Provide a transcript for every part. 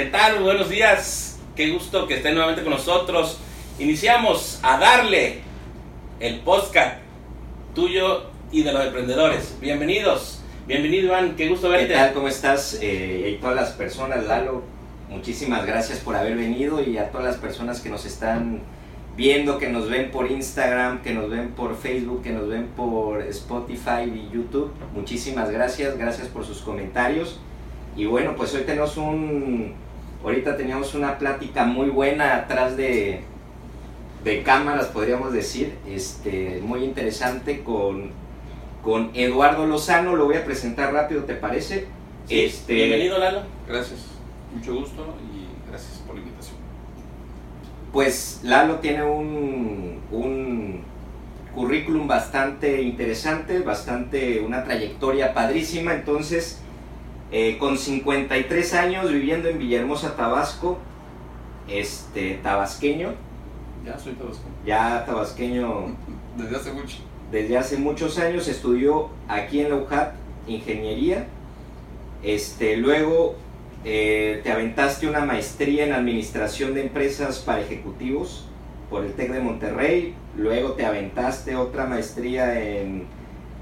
¿Qué tal? Buenos días. Qué gusto que estén nuevamente con nosotros. Iniciamos a darle el podcast tuyo y de los emprendedores. Bienvenidos. Bienvenido, Iván. Qué gusto verte. ¿Qué tal? ¿Cómo estás? Eh, y todas las personas, Lalo, muchísimas gracias por haber venido y a todas las personas que nos están viendo, que nos ven por Instagram, que nos ven por Facebook, que nos ven por Spotify y YouTube. Muchísimas gracias, gracias por sus comentarios. Y bueno, pues hoy tenemos un, ahorita teníamos una plática muy buena atrás de, de cámaras, podríamos decir, este, muy interesante con, con Eduardo Lozano. Lo voy a presentar rápido, ¿te parece? Sí, Este, Bienvenido, Lalo. Gracias, mucho gusto y gracias por la invitación. Pues Lalo tiene un, un currículum bastante interesante, bastante una trayectoria padrísima. Entonces, eh, con 53 años viviendo en Villahermosa, Tabasco, este tabasqueño, Ya soy tabasco. ya tabasqueño Desde hace mucho. desde hace muchos años, estudió aquí en la UJAT ingeniería. Este, luego eh, te aventaste una maestría en administración de empresas para ejecutivos por el TEC de Monterrey. Luego te aventaste otra maestría en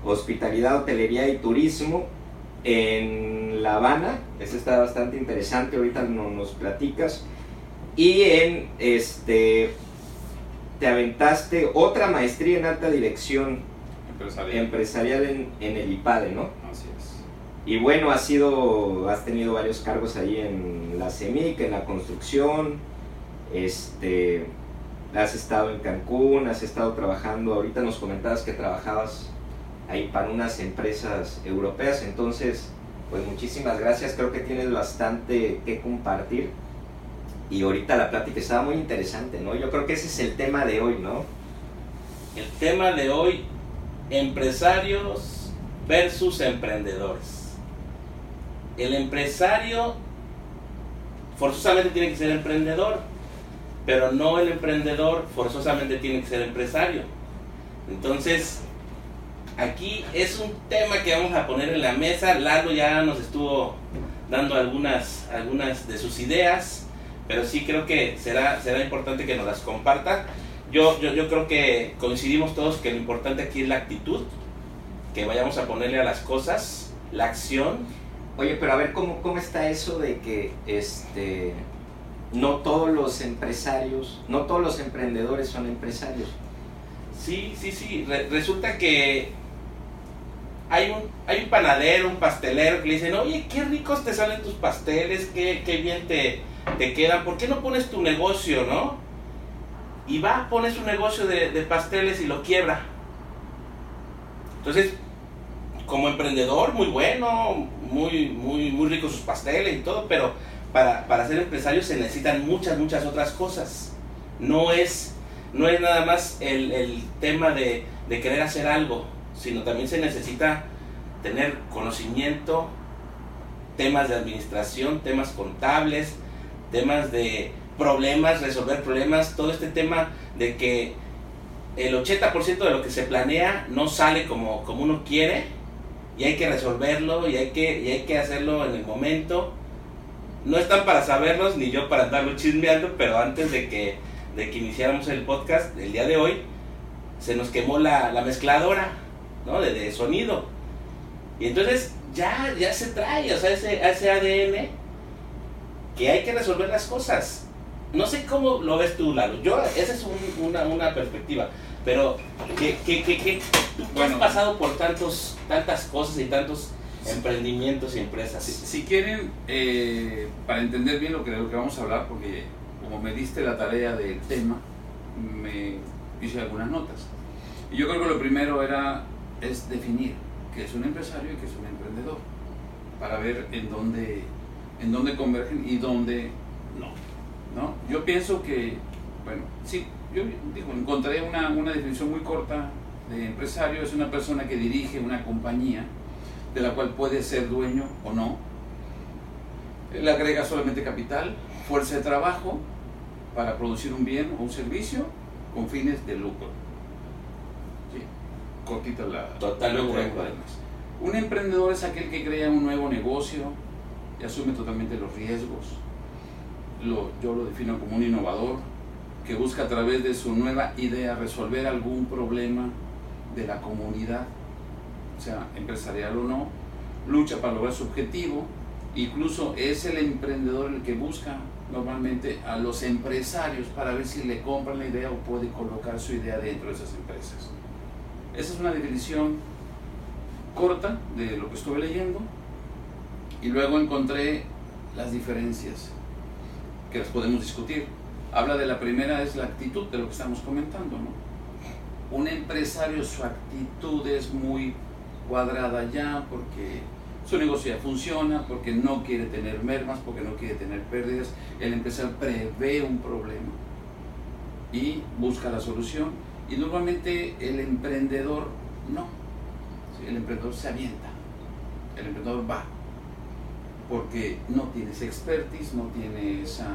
hospitalidad, hotelería y turismo en La Habana. Esa está bastante interesante, ahorita no- nos platicas. Y en este te aventaste otra maestría en alta dirección Empresarial. empresarial en, en el IPADE, ¿no? Así es. Y bueno, has sido, has tenido varios cargos ahí en la CEMIC, en la construcción, este, has estado en Cancún, has estado trabajando, ahorita nos comentabas que trabajabas ahí para unas empresas europeas, entonces, pues muchísimas gracias, creo que tienes bastante que compartir. Y ahorita la plática estaba muy interesante, ¿no? Yo creo que ese es el tema de hoy, ¿no? El tema de hoy, empresarios versus emprendedores. El empresario forzosamente tiene que ser emprendedor, pero no el emprendedor forzosamente tiene que ser empresario. Entonces, aquí es un tema que vamos a poner en la mesa. Lalo ya nos estuvo dando algunas, algunas de sus ideas, pero sí creo que será, será importante que nos las comparta. Yo, yo, yo creo que coincidimos todos que lo importante aquí es la actitud, que vayamos a ponerle a las cosas, la acción. Oye, pero a ver, ¿cómo, cómo está eso de que este, no todos los empresarios, no todos los emprendedores son empresarios? Sí, sí, sí. Re- resulta que hay un, hay un panadero, un pastelero que le dicen, oye, qué ricos te salen tus pasteles, qué, qué bien te, te quedan, ¿por qué no pones tu negocio, no? Y va, pone su negocio de, de pasteles y lo quiebra. Entonces, como emprendedor, muy bueno, muy, muy, muy rico sus pasteles y todo, pero para, para ser empresario se necesitan muchas, muchas otras cosas. No es, no es nada más el, el tema de, de querer hacer algo, sino también se necesita tener conocimiento, temas de administración, temas contables, temas de problemas, resolver problemas, todo este tema de que el 80% de lo que se planea no sale como, como uno quiere y hay que resolverlo y hay que, y hay que hacerlo en el momento. No están para saberlos ni yo para andarlo chismeando, pero antes de que, de que iniciáramos el podcast el día de hoy, se nos quemó la, la mezcladora ¿no? de, de sonido. Y entonces ya, ya se trae, o sea, ese, ese ADN que hay que resolver las cosas. No sé cómo lo ves tú, Lalo. Yo, esa es un- una, una perspectiva. Pero que, que, que, que tú has pasado por tantos, tantas cosas y tantos emprendimientos y empresas. Si, si quieren, eh, para entender bien lo que, lo que vamos a hablar, porque como me diste la tarea del tema, me hice algunas notas. Y yo creo que lo primero era es definir qué es un empresario y qué es un emprendedor, para ver en dónde, en dónde convergen y dónde no. ¿no? Yo pienso que, bueno, sí, yo digo, encontré una, una definición muy corta de empresario, es una persona que dirige una compañía de la cual puede ser dueño o no. Él agrega solamente capital, fuerza de trabajo para producir un bien o un servicio con fines de lucro. Cortita la... Totalmente de acuerdo. Un emprendedor es aquel que crea un nuevo negocio y asume totalmente los riesgos. lo, yo lo defino como un innovador que busca a través de su nueva idea resolver algún problema de la comunidad, o sea, empresarial o no, lucha para lograr su objetivo, incluso es el emprendedor el que busca normalmente a los empresarios para ver si le compran la idea o puede colocar su idea dentro de esas empresas. Esa es una definición corta de lo que estuve leyendo y luego encontré las diferencias que las podemos discutir. Habla de la primera, es la actitud de lo que estamos comentando. ¿no? Un empresario, su actitud es muy cuadrada ya porque su negocio ya funciona, porque no quiere tener mermas, porque no quiere tener pérdidas. El empresario prevé un problema y busca la solución. Y normalmente el emprendedor no. El emprendedor se avienta. El emprendedor va. Porque no tiene esa expertise, no tiene esa.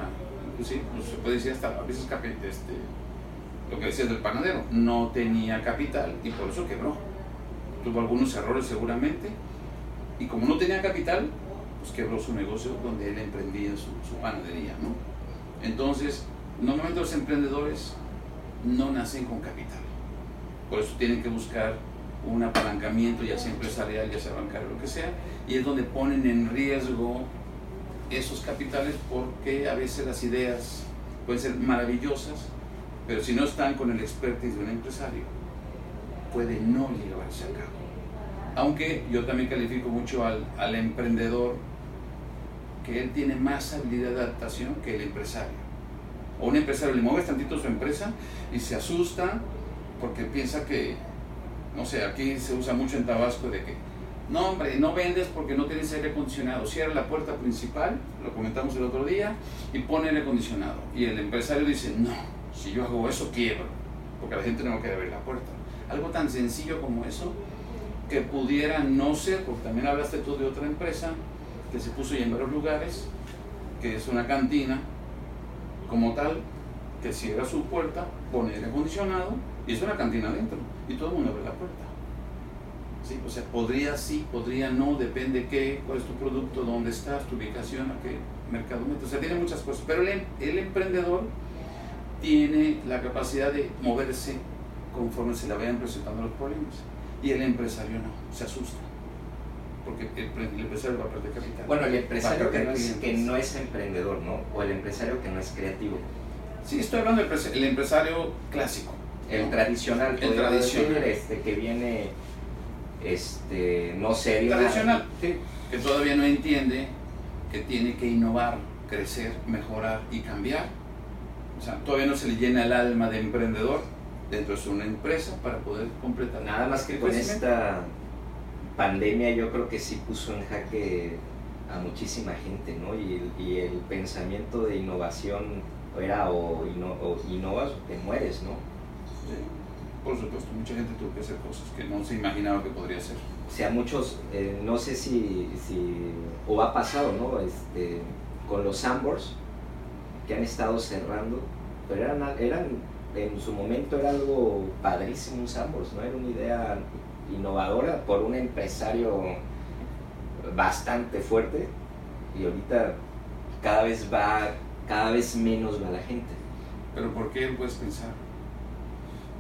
Inclusive, pues se puede decir hasta a veces este, lo que decías del panadero, no tenía capital y por eso quebró. Tuvo algunos errores seguramente y como no tenía capital, pues quebró su negocio donde él emprendía su, panadería, ¿no? Entonces, normalmente los emprendedores no nacen con capital. Por eso tienen que buscar un apalancamiento, ya sea empresarial, ya sea bancario, lo que sea, y es donde ponen en riesgo esos capitales porque a veces las ideas pueden ser maravillosas, pero si no están con el expertise de un empresario, puede no llevarse a cabo. Aunque yo también califico mucho al, al emprendedor que él tiene más habilidad de adaptación que el empresario. O un empresario le mueve tantito su empresa y se asusta porque piensa que, no sé, aquí se usa mucho en Tabasco de que, no hombre, no vendes porque no tienes aire acondicionado. Cierra la puerta principal, lo comentamos el otro día, y pone aire acondicionado. Y el empresario dice, no, si yo hago eso quiebro, porque la gente no quiere abrir la puerta. Algo tan sencillo como eso que pudiera no ser, porque también hablaste tú de otra empresa que se puso ya en varios lugares, que es una cantina como tal, que cierra su puerta, pone aire acondicionado y es una cantina adentro y todo el mundo abre la puerta. ¿Sí? O sea, podría sí, podría no, depende qué, cuál es tu producto, dónde estás, tu ubicación, a qué mercado metes. O sea, tiene muchas cosas. Pero el, el emprendedor tiene la capacidad de moverse conforme se le vayan presentando los problemas y el empresario no, se asusta. Porque el, empresario va a perder capital. Bueno, el empresario que no, es, que no, es, emprendedor, ¿no? O el empresario que no es creativo. Sí, estoy hablando del empresario clásico. El tradicional, el tradicional. este, que viene, este, no sé, tradicional, sí. que todavía no entiende que tiene que innovar, crecer, mejorar y cambiar. O sea, todavía no se le llena el alma de emprendedor dentro de una empresa para poder completar. Nada más que con esta pandemia yo creo que sí puso en jaque a muchísima gente, ¿no? Y el, y el pensamiento de innovación era o, innovas o te mueres, ¿no? Sí, por supuesto, mucha gente tuvo que hacer cosas que no se imaginaba que podría hacer. O sea, muchos, eh, no sé si, si, o ha pasado, ¿no? Este, con los Sambors que han estado cerrando, pero eran, eran en su momento era algo padrísimo un Sambors, ¿no? Era una idea innovadora por un empresario bastante fuerte y ahorita cada vez va, cada vez menos va la gente. ¿Pero por qué puedes pensar?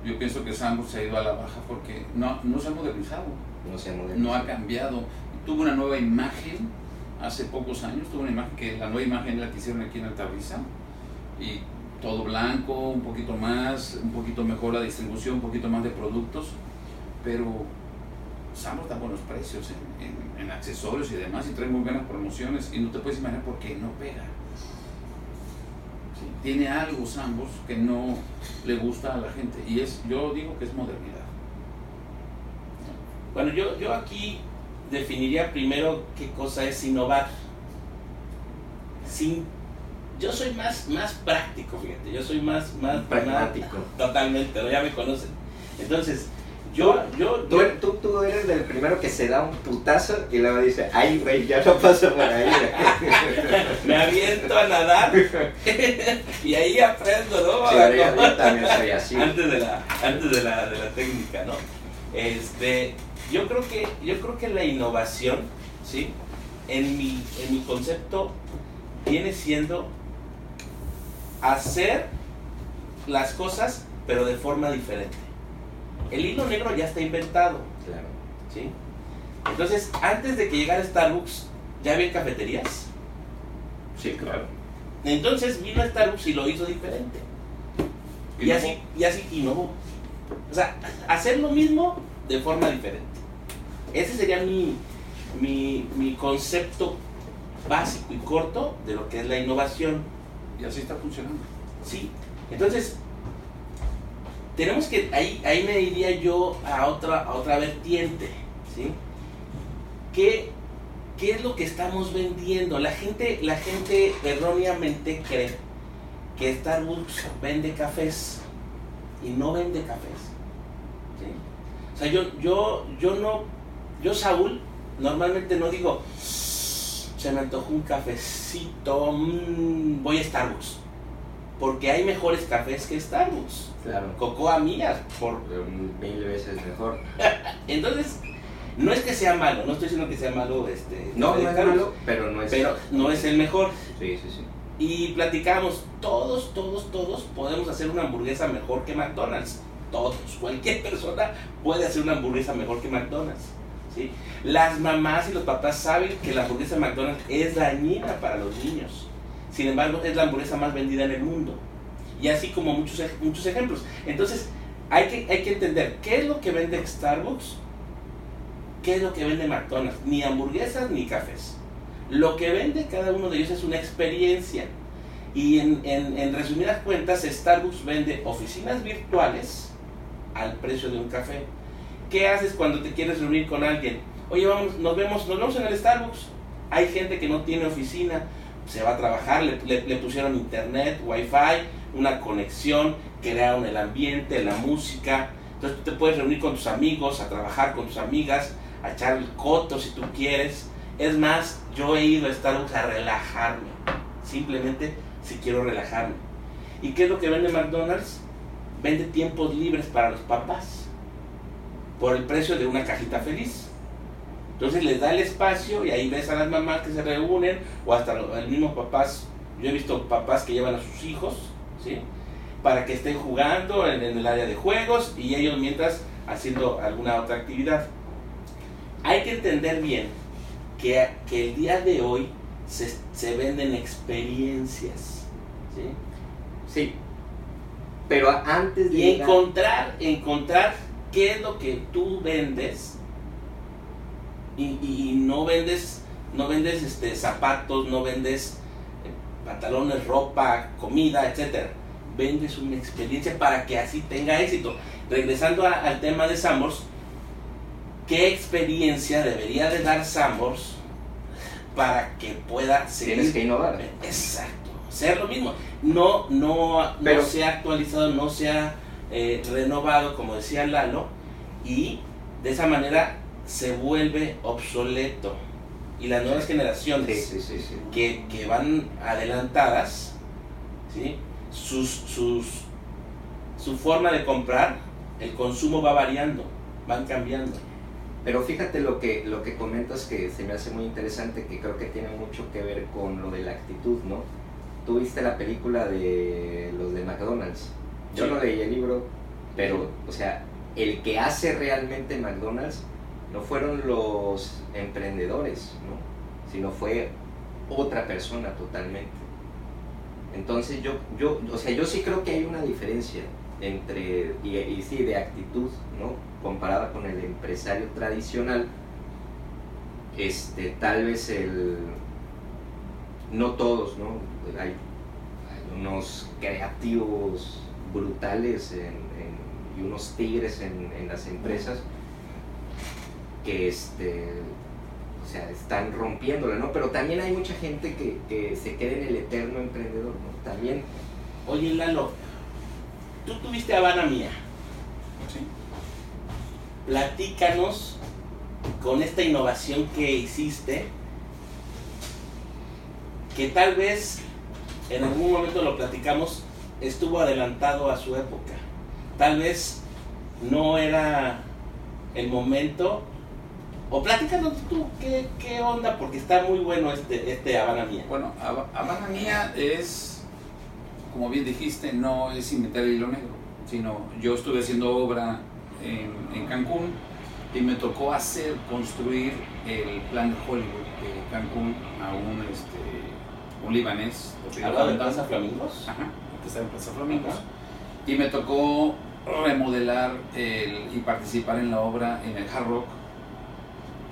Yo pienso que Sambors se ha ido a la baja porque no, no se ha modernizado. No se ha modernizado. No ha cambiado. Tuvo una nueva imagen hace pocos años, tuvo una imagen que la nueva imagen la que hicieron aquí en Altavisa y todo blanco, un poquito más, un poquito mejor la distribución, un poquito más de productos, pero Sambor da buenos precios en, accesorios y demás y trae muy buenas promociones y no te puedes imaginar por qué no pega. Tiene algo Sambos que no le gusta a la gente y es, yo digo que es modernidad. Bueno, yo, yo aquí definiría primero qué cosa es innovar. Sin yo soy más, más práctico, fíjate, yo soy más, más pragmático. totalmente, ya me conocen. Entonces, yo, yo, tú, tú, eres del primero que se da un putazo y luego dice, ay, güey, ya no paso por ahí. me aviento a nadar y ahí aprendo, ¿no? Sí, yo, también soy así. Antes de la, antes de la, de la técnica, ¿no? Este, yo creo que, yo creo que la innovación, ¿sí? En mi, en mi concepto viene siendo hacer las cosas, pero de forma diferente. El hilo negro ya está inventado, Claro. ¿sí? Entonces, antes de que llegara Starbucks, ¿ya había cafeterías? Sí, claro. Entonces vino Starbucks y lo hizo diferente. Y luego, así, y así innovó. O sea, hacer lo mismo de forma diferente. Ese sería mi, mi, mi concepto básico y corto de lo que es la innovación. Y así está funcionando. Sí. Entonces, tenemos que, ahí, ahí me iría yo a otra, a otra vertiente. ¿sí? ¿Qué, ¿Qué es lo que estamos vendiendo? La gente, la gente erróneamente cree que Starbucks vende cafés y no vende cafés. ¿sí? O sea, yo, yo, yo no, yo Saúl, normalmente no digo, se me antojó un cafecito, mm, voy a Starbucks. Porque hay mejores cafés que Starbucks. Claro. Cocoa mías, por mil veces mejor. entonces, no es que sea malo, no estoy diciendo que sea malo este No, es malo, pero no es. pero no es el mejor. Sí, sí, sí. Y platicamos, todos, todos, todos podemos hacer una hamburguesa mejor que McDonald's. Todos, cualquier persona puede hacer una hamburguesa mejor que McDonald's. ¿sí? Las mamás y los papás saben que la hamburguesa de McDonald's es dañina para los niños. Sin embargo, es la hamburguesa más vendida en el mundo. Y así como muchos, muchos ejemplos. Entonces, hay que, hay que entender qué es lo que vende Starbucks, qué es lo que vende McDonald's. Ni hamburguesas ni cafés. Lo que vende cada uno de ellos es una experiencia. Y en, en- en resumidas cuentas, Starbucks vende oficinas virtuales al precio de un café. ¿Qué haces cuando te quieres reunir con alguien? Oye, vamos, nos vemos, nos vemos en el Starbucks. Hay gente que no tiene oficina, se va a trabajar, le, le- pusieron internet, wifi, una conexión, crearon el ambiente, la música. Entonces tú te puedes reunir con tus amigos, a trabajar con tus amigas, a echar el coto si tú quieres. Es más, yo he ido a Starbucks a relajarme, simplemente si quiero relajarme. ¿Y qué es lo que vende McDonald's? Vende tiempos libres para los papás por el precio de una cajita feliz. Entonces les da el espacio y ahí ves a las mamás que se reúnen o hasta los mismos papás. Yo he visto papás que llevan a sus hijos, ¿sí? Para que estén jugando en, en el área de juegos y ellos mientras haciendo alguna otra actividad. Hay que entender bien que, que el día de hoy se, se venden experiencias, ¿sí? Sí. Pero antes de Y llegar- encontrar, encontrar qué es lo que tú vendes y, y no vendes, no vendes este, zapatos, no vendes eh, pantalones, ropa, comida, etcétera. Vendes una experiencia para que así tenga éxito. Regresando a- al tema de Sambors, ¿qué experiencia debería de dar Sambors para que pueda seguir tienes que innovar. Exacto, ser lo mismo. No, no, Pero- no se ha actualizado, no se ha eh, renovado, como decía Lalo, y de esa manera se vuelve obsoleto. Y las nuevas generaciones sí, sí, sí. que, que van adelantadas, ¿sí? sus, sus, su forma de comprar, el consumo va variando, van cambiando. Pero fíjate lo que, lo que comentas que se me hace muy interesante, que creo que tiene mucho que ver con lo de la actitud, ¿no? Tú viste la película de los de McDonald's. Yo no leí el libro, pero, o sea, el que hace realmente McDonald's no fueron los emprendedores, ¿no? Sino fue otra persona totalmente. Entonces yo, yo, o sea, yo sí creo que hay una diferencia entre, y, sí, de actitud, ¿no? Comparada con el empresario tradicional, este, tal vez el, no todos, ¿no? Hay, unos creativos brutales y unos tigres en las empresas que, este, o sea, están rompiéndola, ¿no? Pero también hay mucha gente que, que se queda en el eterno emprendedor, ¿no? También, Oye, Lalo, tú tuviste Habana Mía. ¿sí? platícanos con esta innovación que hiciste, que tal vez en algún momento lo platicamos, estuvo adelantado a su época. Tal vez no era el momento. O platícanos tú qué, qué onda, porque está muy bueno este, este Habana Mía. Bueno, Hab- Habana Mía es como bien dijiste, no es inventar el hilo negro, sino yo estuve haciendo obra en, en Cancún y me tocó hacer, construir el plan de Hollywood de Cancún a un, este, un libanés. ¿Al lado de Plaza Flamingos? Ajá, que está en Plaza Flamingos. Y me tocó remodelar el, y participar en la obra en el Hard Rock.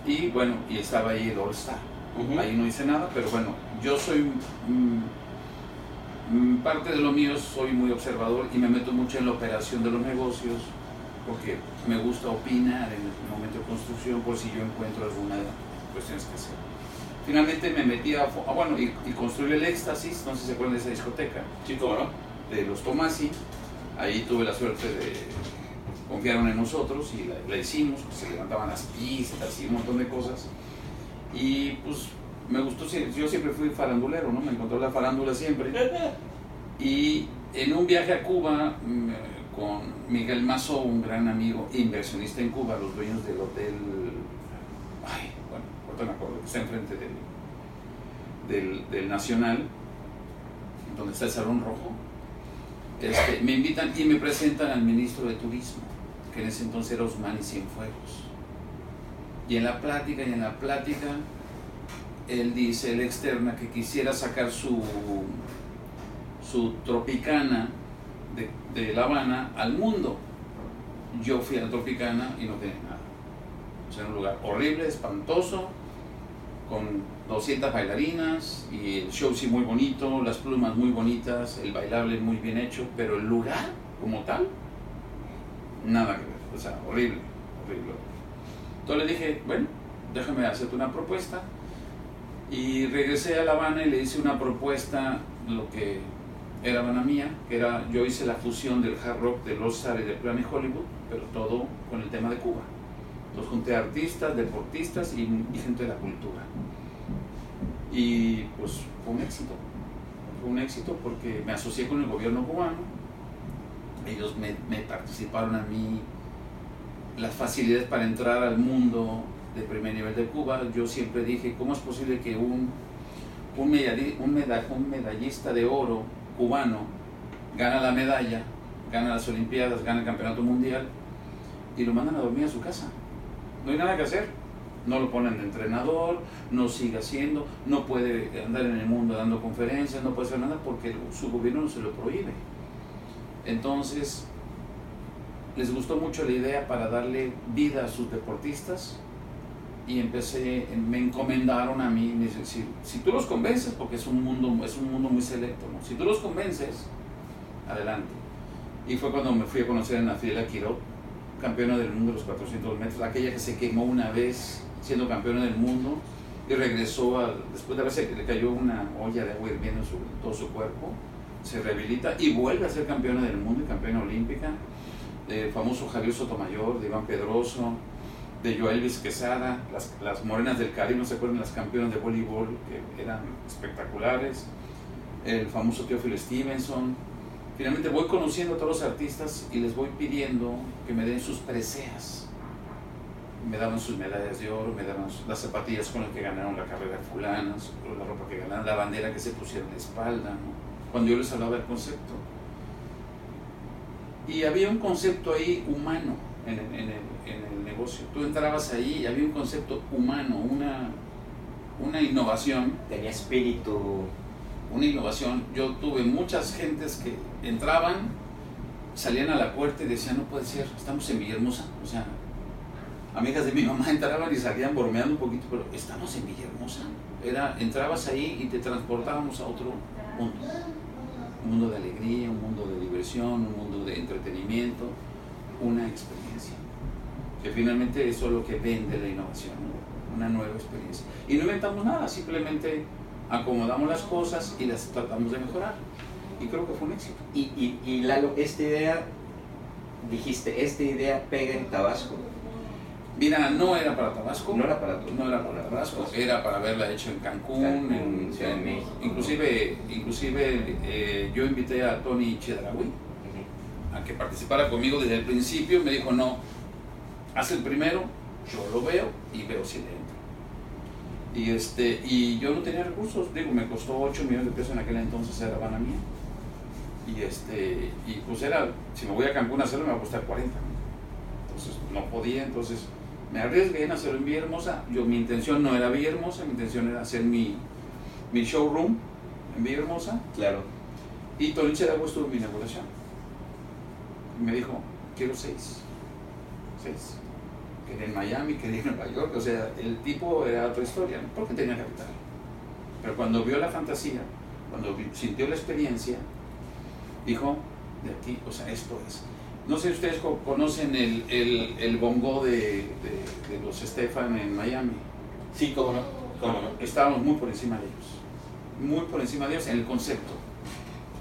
Y bueno, y estaba ahí el All Star. Ahí no hice nada, pero bueno, yo soy mm, mm, parte de lo mío, soy muy observador y me meto mucho en la operación de los negocios porque me gusta opinar en el momento de construcción por si yo encuentro alguna cuestión que hacer. Finalmente me metí a, ah, bueno, y, y construí el Éxtasis, no sé si se acuerdan de esa discoteca, Sí, no. de los Tomasi. Ahí tuve la suerte de confiaron en nosotros y la, la hicimos, se levantaban las pistas y un montón de cosas. Y pues me gustó, yo siempre fui farandulero, ¿no? Me encontró la farándula siempre. Y en un viaje a Cuba mm, con Miguel Mazo, un gran amigo inversionista en Cuba, los dueños del hotel, ay, bueno, ahorita me acuerdo, está enfrente del, del, del Nacional, donde está el Salón Rojo, este, me invitan y me presentan al ministro de Turismo, que en ese entonces era Osmani Cienfuegos. Y en la plática, y en la plática, él dice, él externa, que quisiera sacar su, su tropicana de, de La Habana al mundo. Yo fui a la tropicana y no tenía nada. O sea, un lugar horrible, espantoso, con 200 bailarinas y el show sí muy bonito, las plumas muy bonitas, el bailable muy bien hecho, pero el lugar como tal, nada que ver. O sea, horrible, horrible. Entonces le dije, bueno, déjame hacerte una propuesta. Y regresé a La Habana y le hice una propuesta, lo que era Habana mía, que era, yo hice la fusión del hard rock, All Star y del Planet Hollywood, pero todo con el tema de Cuba. Entonces junté artistas, deportistas y gente de la cultura. Y pues fue un éxito. Fue un éxito porque me asocié con el gobierno cubano. Ellos me, participaron a mí las facilidades para entrar al mundo de primer nivel de Cuba. Yo siempre dije, ¿cómo es posible que un, un, medalli- un, meda- un medallista de oro cubano gana la medalla, gana las Olimpiadas, gana el Campeonato Mundial y lo mandan a dormir a su casa? No hay nada que hacer. No lo ponen de entrenador, no sigue haciendo, no puede andar en el mundo dando conferencias, no puede hacer nada porque su gobierno no se lo prohíbe. Entonces, les gustó mucho la idea para darle vida a sus deportistas y empecé, me encomendaron a mí, me dicen, si, tú los convences, porque es un mundo, es un mundo muy selecto, si tú los convences, adelante. Y fue cuando me fui a conocer a Nafiela Quiró, campeona del mundo de los 400 metros, aquella que se quemó una vez siendo campeona del mundo y regresó, al- después de haberse le cayó una olla de agua hirviendo en todo su cuerpo, se rehabilita y vuelve a ser campeona del mundo y campeona olímpica. El famoso Javier Sotomayor, de Iván Pedroso, de Joelvis Quesada, las, las morenas del Caribe, no se acuerdan las campeonas de voleibol que eran espectaculares, el famoso Teófilo Stevenson. Finalmente voy conociendo a todos los artistas y les voy pidiendo que me den sus preseas. Me daban sus medallas de oro, me daban las zapatillas con las que ganaron la carrera fulana, la ropa que ganaron, la bandera que se pusieron en la espalda, ¿no? Cuando yo les hablaba del concepto. Y había un concepto ahí humano en el, en el- en el negocio. Tú entrabas ahí y había un concepto humano, una, una innovación Tenía espíritu. una innovación. Yo tuve muchas gentes que entraban, salían a la puerta y decían, no puede ser, estamos en Villahermosa. O sea, amigas de mi mamá entraban y salían bromeando un poquito, pero estamos en Villahermosa. Era, entrabas ahí y te transportábamos a otro mundo. Un mundo de alegría, un mundo de diversión, un mundo de entretenimiento, una experiencia. Que finalmente eso es lo que vende la innovación, ¿no? una nueva experiencia. Y no inventamos nada, simplemente acomodamos las cosas y las tratamos de mejorar. Y creo que fue un éxito. Y, y, y Lalo, esta idea, dijiste, esta idea pega en Tabasco. Mira, no era para Tabasco. No era para tu- No era para Tabasco, era para haberla hecho en Cancún, Cancún, en Ciudad de México. Inclusive, inclusive eh, yo invité a Tony Chedraui a que participara conmigo desde el principio. Me dijo, no, haz el primero, yo lo veo y veo si le entro. Y, este, y yo no tenía recursos, digo, me costó 8 millones de pesos en aquel entonces, era Habana mía. Y, este, y pues era, si me voy a Cancún a hacerlo me va a costar 40. Entonces no podía, entonces me arriesgué en hacerlo en Villahermosa. Yo, mi intención no era Villahermosa, mi intención era hacer mi, mi showroom en Villahermosa. Claro. Y Toliche de Agua en mi inauguración. Y me dijo, quiero seis. Seis. Quería en Miami, quería en Nueva York. O sea, el tipo era otra historia, ¿no? porque tenía capital. Pero cuando vio la fantasía, cuando sintió la experiencia, dijo, de aquí, o sea, esto es. No sé si ustedes co- conocen el, el, el bongo de, de- de los Stefan en Miami. Sí, cómo no, cómo no. Estábamos muy por encima de ellos. Muy por encima de ellos en el concepto.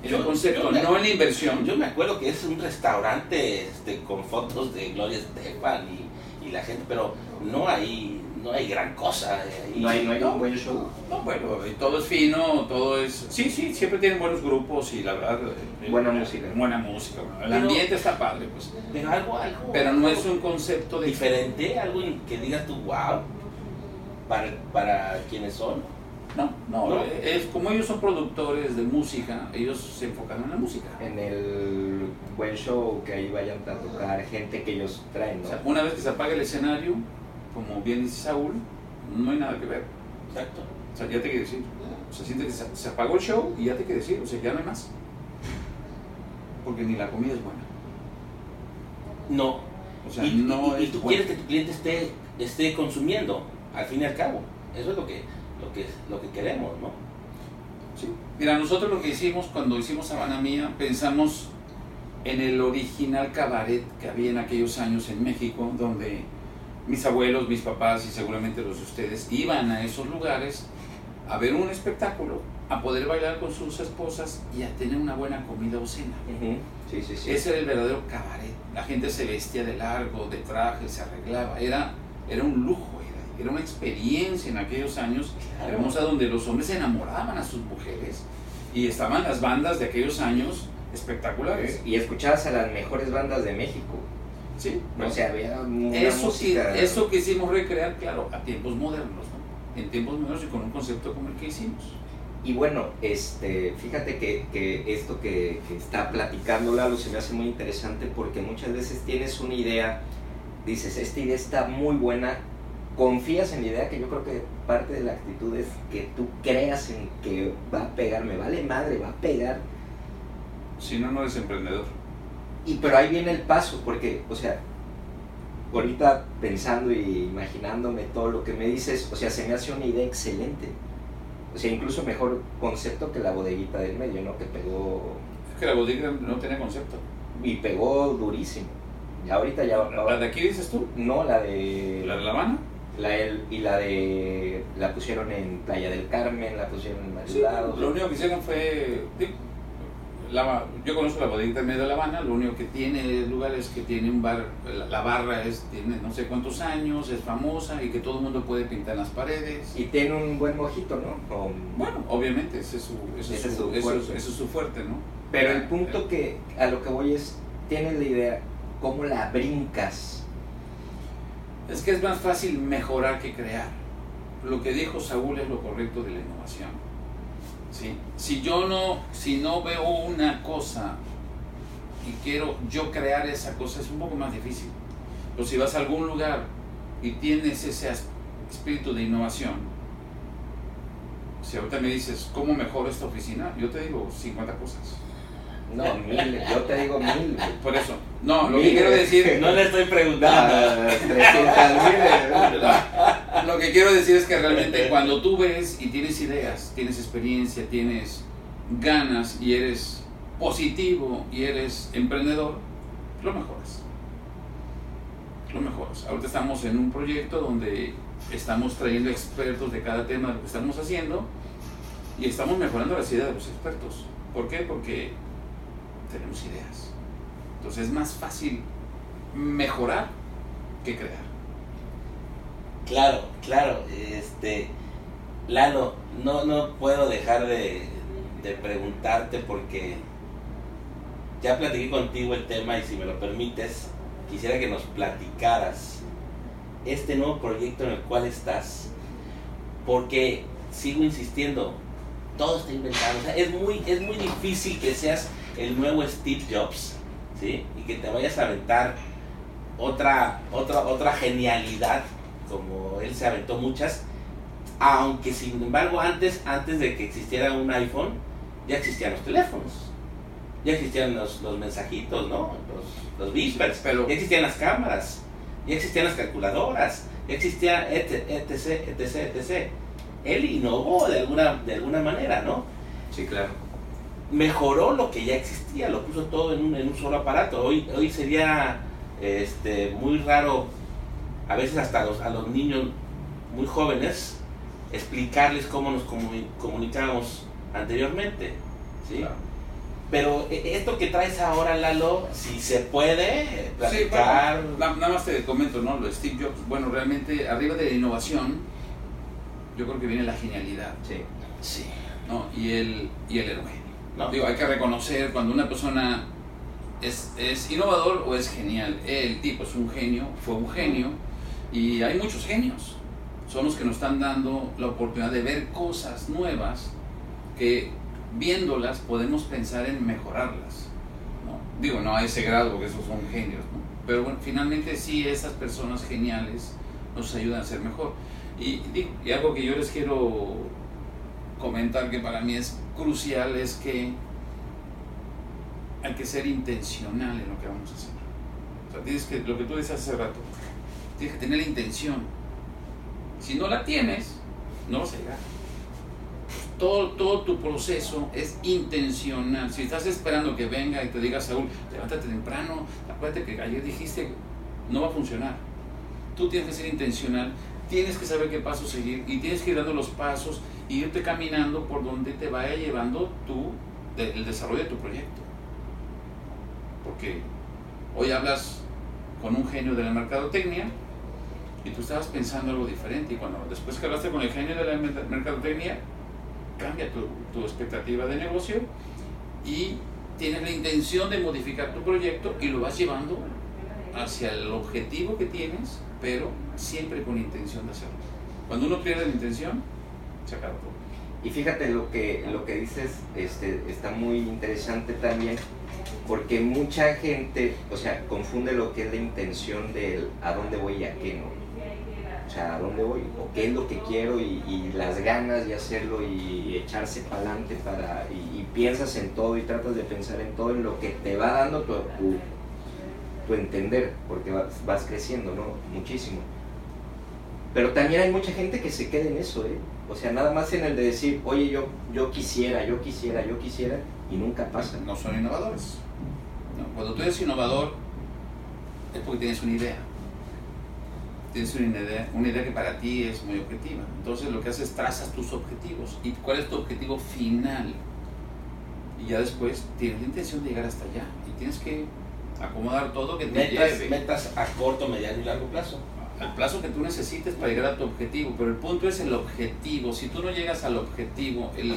En Yo- el concepto, me- no en la inversión. Yo me acuerdo que es un restaurante este, con fotos de Gloria Estefan y, y la gente, pero no hay, no hay gran cosa. eh. No hay, no hay No. un buen show. No, bueno, y todo es fino, todo es... Sí, sí, siempre tienen buenos grupos y la verdad... eh, Buena eh, música. Buena música. bueno, el Pero- ambiente está padre, pues. Pero algo, algo. Pero no algo es un concepto de... diferente, algo en que digas tú, wow, para, para quienes son. No, no, No. es como ellos son productores de música, ellos se enfocan en la música. En el buen show que ahí vayan a tocar gente que ellos traen, O sea, una vez que se apaga el escenario, como bien dice Saúl, no hay nada que ver. Exacto. O sea, ya te quiere decir. O sea, siente que se, se apagó el show y ya te quiere decir. O sea, ya no hay más. Porque ni la comida es buena. No. O sea, y, no y- y es tú buena. quieres que tu cliente esté, esté consumiendo, al fin y al cabo. Eso es lo que, lo que, lo que queremos, ¿no? Sí. Mira, nosotros lo que hicimos cuando hicimos Habana Mía, pensamos en el original cabaret que había en aquellos años en México, donde mis abuelos, mis papás y seguramente los de ustedes iban a esos lugares a ver un espectáculo, a poder bailar con sus esposas y a tener una buena comida o cena. Sí, sí, sí. Ese era el verdadero cabaret. La gente se vestía de largo, de traje, se arreglaba. Era, era un lujo, era, era una experiencia en aquellos años Claro. hermosa donde los hombres se enamoraban a sus mujeres y estaban las bandas de aquellos años espectaculares. Y escuchabas a las mejores bandas de México. Sí, O sea, había una eso, música... que, eso quisimos recrear, claro, a tiempos modernos, ¿no? En tiempos modernos y con un concepto como el que hicimos. Y bueno, este, fíjate que, que esto que, que está platicando Lalo se me hace muy interesante porque muchas veces tienes una idea, dices, esta idea está muy buena, confías en la idea, que yo creo que parte de la actitud es que tú creas en que va a pegar, me vale madre, va a pegar, Si no, no eres emprendedor. Y pero ahí viene el paso, porque, o sea, ahorita pensando y imaginándome todo lo que me dices, o sea, se me hace una idea excelente. O sea, incluso mejor concepto que la bodeguita del medio, ¿no? Que pegó Es que la bodega no tenía concepto. y pegó durísimo. Y ahorita ya ¿La de aquí dices tú? No, la de ¿La de La Habana? la del- y la de la pusieron en Playa del Carmen, la pusieron en varios Sí, lados. lo único que hicieron fue. La- yo conozco la bodeguita en medio de La Habana, lo único que tiene lugar es que tiene un bar, la, la barra es, tiene no sé cuántos años, es famosa y que todo el mundo puede pintar las paredes. Y tiene un buen mojito, ¿no? Bueno, obviamente, ese es su, ese es Ese es su, su ese es- fuerte. ese es su fuerte, ¿no? Pero el punto que a lo que voy es, tienes la idea, ¿cómo la brincas? Es que es más fácil mejorar que crear. Lo que dijo Saúl es lo correcto de la innovación. Si yo no, si no veo una cosa y quiero yo crear esa cosa, es un poco más difícil. Pero si vas a algún lugar y tienes ese espíritu de innovación, si ahorita me dices, ¿cómo mejoro esta oficina? Yo te digo 50 cosas. No, mil, yo te digo mil. güey. Por eso, no, lo que quiero decir, No le estoy preguntando. Ah, 300 mil. Lo que quiero decir es que realmente cuando tú ves y tienes ideas, tienes experiencia, tienes ganas y eres positivo y eres emprendedor, lo mejoras. Lo mejoras. Ahorita estamos en un proyecto donde estamos trayendo expertos de cada tema de lo que estamos haciendo y estamos mejorando las ideas de los expertos. ¿Por qué? Porque tenemos ideas. Entonces es más fácil mejorar que crear. Claro, claro. Este, Lalo, no, no puedo dejar de, de preguntarte porque ya platiqué contigo el tema y si me lo permites, quisiera que nos platicaras este nuevo proyecto en el cual estás, porque sigo insistiendo, todo está inventado. Es muy, es muy difícil que seas el nuevo Steve Jobs, ¿sí? Y que te vayas a aventar otra, otra, otra genialidad, como él se aventó muchas, aunque sin embargo antes, antes de que existiera un iPhone, ya existían los teléfonos, ya existían los, los mensajitos, ¿no? Los, los beepers, pero- ya existían las cámaras, ya existían las calculadoras, ya existía etc, etc, etc, etc. Él innovó de alguna, de alguna manera, ¿no? Sí, claro. Mejoró lo que ya existía, lo puso todo en un, en un solo aparato. Hoy, hoy sería este, muy raro, a veces hasta a los, a los niños muy jóvenes, explicarles cómo nos comuni- comunicábamos anteriormente. ¿sí? Claro. Pero eh, esto que traes ahora, Lalo, si se puede Sí, platicar. bueno, na- nada más te comento, ¿no? Lo de Steve Jobs, bueno, realmente arriba de la innovación, yo creo que viene la genialidad, Sí. sí, ¿no? Y el, y el héroe. Digo, hay que reconocer cuando una persona es, es innovador o es genial. El tipo es un genio, fue un genio, y hay muchos genios. Son los que nos están dando la oportunidad de ver cosas nuevas que viéndolas podemos pensar en mejorarlas. Digo, no a ese grado, porque esos son genios, pero bueno, finalmente sí, esas personas geniales nos ayudan a ser mejor. Y algo que yo les quiero comentar que para mí es crucial es que hay que ser intencional en lo que vamos a hacer. O sea, tienes que, lo que tú decías hace rato, tienes que tener la intención. Si no la tienes, no vas a llegar. Todo, todo tu proceso es intencional. Si estás esperando que venga y te diga Saúl, levántate temprano, acuérdate que ayer dijiste, no va a funcionar. Tú tienes que ser intencional, tienes que saber qué pasos seguir y tienes que ir dando los pasos irte caminando por donde te vaya llevando tu, de- el desarrollo de tu proyecto. Porque hoy hablas con un genio de la mercadotecnia y tú estabas pensando algo diferente y cuando después que hablaste con el genio de la mer- mercadotecnia cambia tu, tu expectativa de negocio y tienes la intención de modificar tu proyecto y lo vas llevando hacia el objetivo que tienes, pero siempre con intención de hacerlo. Cuando uno pierde la intención, Y fíjate lo que, lo que dices, este, está muy interesante también, porque mucha gente, o sea, confunde lo que es la intención del a dónde voy y a qué no. O sea, a dónde voy, o qué es lo que quiero y, las ganas de hacerlo y echarse para adelante para, y, piensas en todo y tratas de pensar en todo, en lo que te va dando tu, tu, tu entender, porque vas, vas creciendo, ¿no? Muchísimo. Pero también hay mucha gente que se queda en eso, ¿eh? O sea, nada más en el de decir, oye, yo, yo quisiera, yo quisiera, yo quisiera, y nunca pasa. no son innovadores. No, Cuando tú eres innovador es porque tienes una idea. Tienes una idea, una idea que para ti es muy objetiva. Entonces lo que haces es trazas tus objetivos. ¿Y cuál es tu objetivo final? Y ya después tienes la intención de llegar hasta allá. Y tienes que acomodar todo que te Metas, lleve metas a corto, mediano y largo plazo. Al plazo que tú necesites para llegar a tu objetivo. Pero el punto es el objetivo. Si tú no llegas al objetivo, el,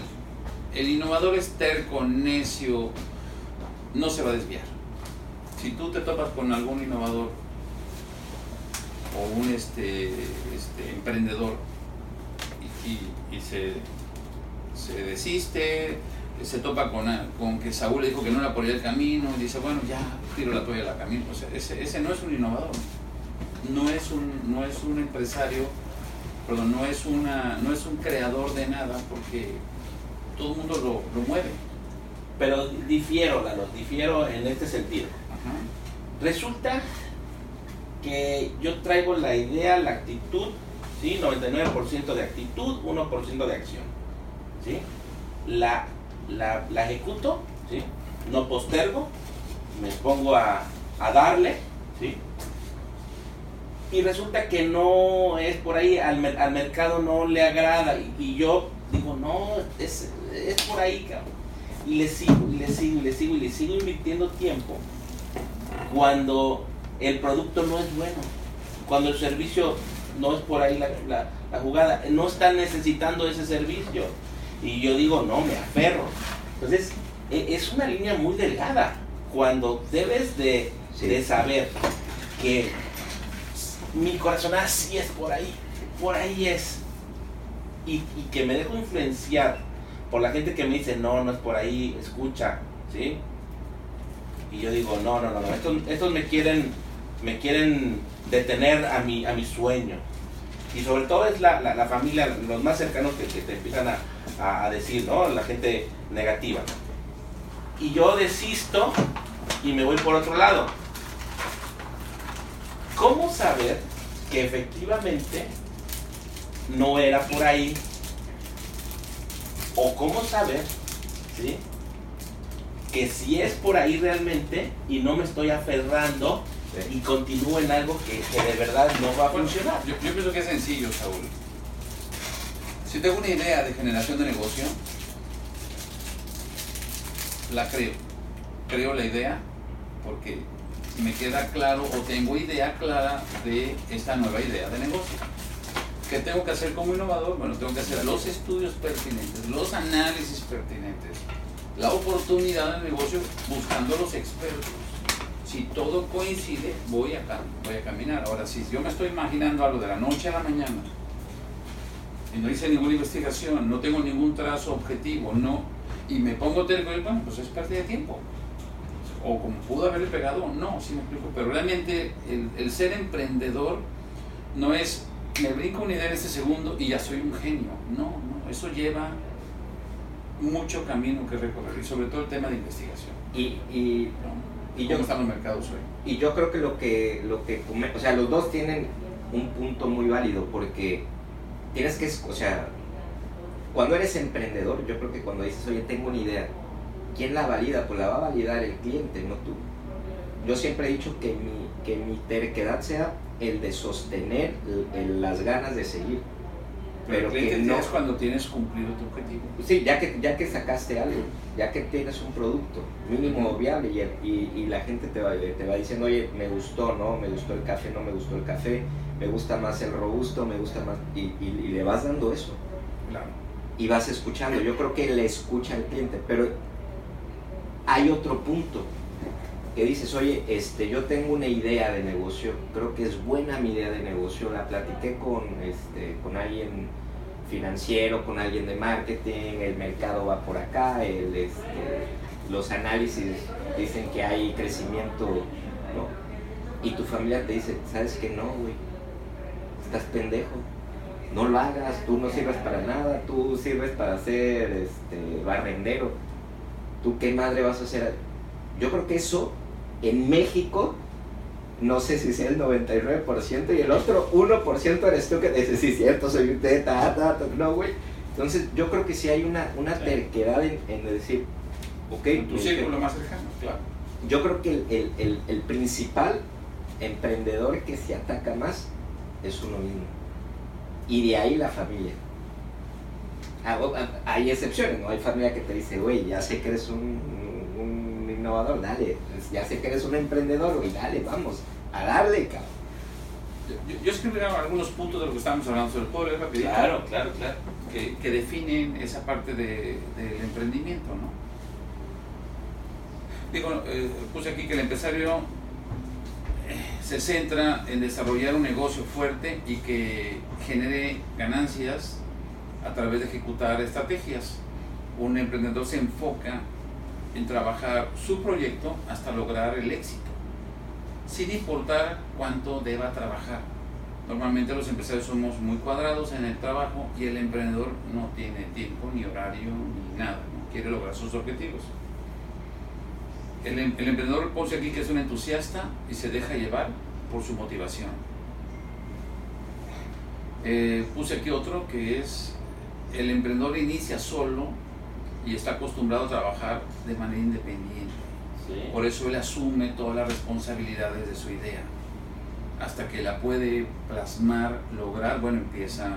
el innovador es terco, necio, no se va a desviar. Si tú te topas con algún innovador o un este, este, emprendedor y, se, se desiste, se topa con, con que Saúl le dijo que no era por el camino y dice, bueno, ya tiro la toalla la camino. O sea, ese, ese no es un innovador no es un, no es un empresario, perdón, no es, una, no es un creador de nada porque todo el mundo lo, lo mueve. Pero difiero, Lalo, difiero en este sentido. Ajá. Resulta que yo traigo la idea, la actitud, ¿sí? 99% de actitud, 1% de acción. ¿sí? La, la, la ejecuto, ¿sí? no postergo, me pongo a, a darle, ¿sí? Y resulta que no es por ahí, al, al mercado no le agrada, y, y yo digo, no, es, es por ahí, cabrón. Y le sigo, y le sigo, y le sigo, y le sigo invirtiendo tiempo cuando el producto no es bueno, cuando el servicio no es por ahí la, la- la jugada, no están necesitando ese servicio. Y yo digo, no, me aferro. Entonces, e- es una línea muy delgada cuando debes de, Sí. de saber que mi corazón así es por ahí, por ahí es. Y, y que me dejo influenciar por la gente que me dice, no, no es por ahí, escucha, ¿sí? Y yo digo, no, no, no, no, estos, estos me quieren, me quieren detener a mi, a mi sueño. Y sobre todo es la, la, familia, los más cercanos que, que te empiezan a, a, a decir, ¿no? La gente negativa. Y yo desisto y me voy por otro lado. ¿Cómo saber que efectivamente no era por ahí? ¿O cómo saber ¿sí? que si es por ahí realmente y no me estoy aferrando y continúo en algo que, que de verdad no va a Bueno, funcionar? Yo, yo pienso que es sencillo, Saúl. Si tengo una idea de generación de negocio, la creo. Creo la idea porque me queda claro o tengo idea clara de esta nueva idea de negocio. ¿Qué tengo que hacer como innovador? Bueno, tengo que hacer los estudios pertinentes, los análisis pertinentes, la oportunidad del negocio buscando los expertos. Si todo coincide, voy a, voy a caminar. Ahora, si yo me estoy imaginando algo de la noche a la mañana y no hice ninguna investigación, no tengo ningún trazo objetivo, no, y me pongo terco, bueno, pues es pérdida de tiempo. O como pudo haberle pegado, no, sí me explico. Pero realmente el, el ser emprendedor no es, me brinco una idea en este segundo y ya soy un genio. No, no, eso lleva mucho camino que recorrer y sobre todo el tema de investigación. Y, y, ¿no? y ¿Cómo yo, están los mercados hoy? y yo creo que lo que, lo que, o sea, los dos tienen un punto muy válido porque tienes que, o sea, cuando eres emprendedor, yo creo que cuando dices, oye, tengo una idea, ¿quién la valida? Pues la va a validar el cliente, no tú. Yo siempre he dicho que mi, que mi terquedad sea el de sostener el- el- las ganas de seguir. Pero que no, es cuando tienes cumplido tu objetivo. Sí, ya que, ya que sacaste algo, ya que tienes un producto mínimo viable y, y, y la gente te va, te va diciendo, oye, me gustó, ¿no? Me gustó el café, no me gustó el café, me gusta más el robusto, me gusta más... Y, y- y le vas dando eso Claro. y vas escuchando. Yo creo que le escucha al cliente, pero hay otro punto que dices, oye, este, yo tengo una idea de negocio, creo que es buena mi idea de negocio, la platiqué con, este, con alguien financiero, con alguien de marketing, el mercado va por acá, el, este, los análisis dicen que hay crecimiento, ¿no? Y tu familia te dice, ¿sabes que no, güey? Estás pendejo no lo hagas, tú no sirves para nada, tú sirves para ser este, barrendero. ¿Tú qué madre vas a hacer? Yo creo que eso en México, no sé si sea el 99% y el otro 1% eres tú que dices, sí, cierto, soy un teta, ta, ta". no, güey. Entonces yo creo que sí hay una, una terquedad en, en decir, ok, Tu círculo más cercano, claro. yo creo que el, el- el- el principal emprendedor que se ataca más es uno mismo. Y de ahí la familia. Hay excepciones, ¿no? Hay familia que te dice, güey, ya sé que eres un, un innovador, dale. Pues, Ya sé que eres un emprendedor, güey, dale, vamos, a darle, cabrón. Yo, yo escribí algunos puntos de lo que estábamos hablando sobre ¿puedo leer rapidito? Claro, claro, claro. que, que definen esa parte de- del emprendimiento, ¿no? Digo, eh, puse aquí que el empresario eh, se centra en desarrollar un negocio fuerte y que genere ganancias a través de ejecutar estrategias. Un emprendedor se enfoca en trabajar su proyecto hasta lograr el éxito, sin importar cuánto deba trabajar. Normalmente los empresarios somos muy cuadrados en el trabajo y el emprendedor no tiene tiempo, ni horario, ni nada, no quiere lograr sus objetivos. El, em- el emprendedor pone aquí que es un entusiasta y se deja llevar por su motivación. Eh, puse aquí otro que es el emprendedor inicia solo y está acostumbrado a trabajar de manera independiente. Sí. Por eso él asume todas las responsabilidades de su idea. Hasta que la puede plasmar, lograr, bueno, empieza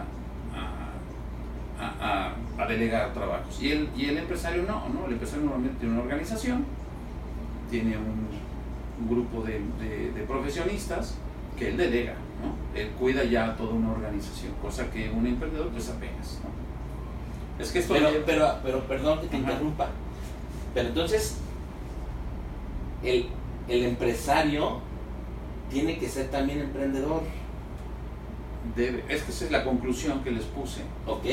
a, a- a- a delegar trabajos. Y el, y el empresario no, ¿no? El empresario normalmente tiene una organización, tiene un, un grupo de, de- de profesionistas que él delega, ¿no? Él cuida ya toda una organización, cosa que un emprendedor pues apenas, ¿no? Es que esto Pero, pero, pero perdón que te Ajá. interrumpa. Pero entonces, el, el empresario tiene que ser también emprendedor. debe, es que esa es la conclusión que les puse. ¿Ok?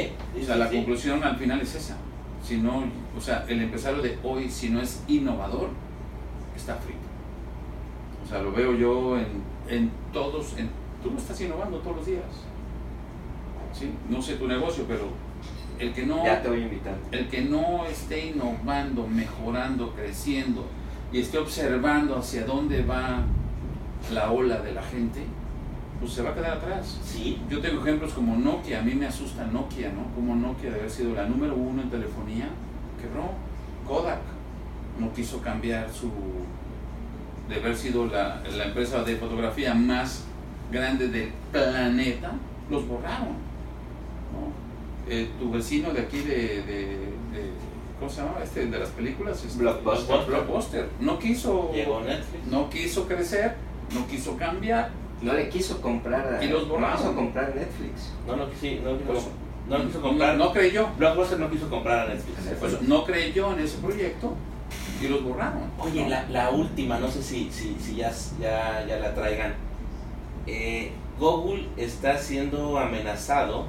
O sea, la conclusión al final es esa. Si no, o sea, el empresario de hoy, si no es innovador, está frito. O sea, lo veo yo en, en todos, en, tú lo estás innovando todos los días. ¿Sí? No sé tu negocio, pero el que no Ya te voy a invitar. el que no esté innovando, mejorando, creciendo y esté observando hacia dónde va la ola de la gente, pues se va a quedar atrás. Sí, Yo tengo ejemplos como Nokia, a mí me asusta Nokia, ¿no? Como Nokia de haber sido la número uno en telefonía, quebró. Kodak no quiso cambiar su. de haber sido la, la empresa de fotografía más grande del planeta, los borraron. ¿no? Eh, tu vecino de aquí de, de- de- ¿Cómo se llama? Este, de las películas. Este, Blockbuster. Blockbuster. No quiso. llegó Netflix. No quiso crecer, no quiso cambiar. No le quiso comprar a, Y los no borraron. quiso comprar Netflix. No lo quiso, no quiso, Pues, no lo quiso comprar. No, no creyó. Blockbuster no quiso comprar a Netflix. Pues no creyó en ese proyecto y los borraron. Oye, ¿no? la, la última, no sé si, si, si ya, ya, ya la traigan. Eh, Google está siendo amenazado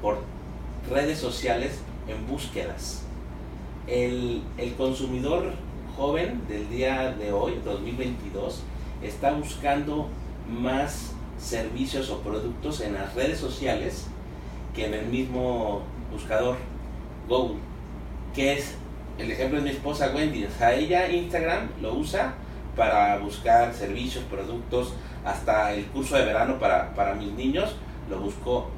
por redes sociales en búsquedas. El, el consumidor joven del día de hoy, 2022, está buscando más servicios o productos en las redes sociales que en el mismo buscador Google, que es el ejemplo de mi esposa Wendy, o ella Instagram lo usa para buscar servicios, productos, hasta el curso de verano para, para mis niños lo buscó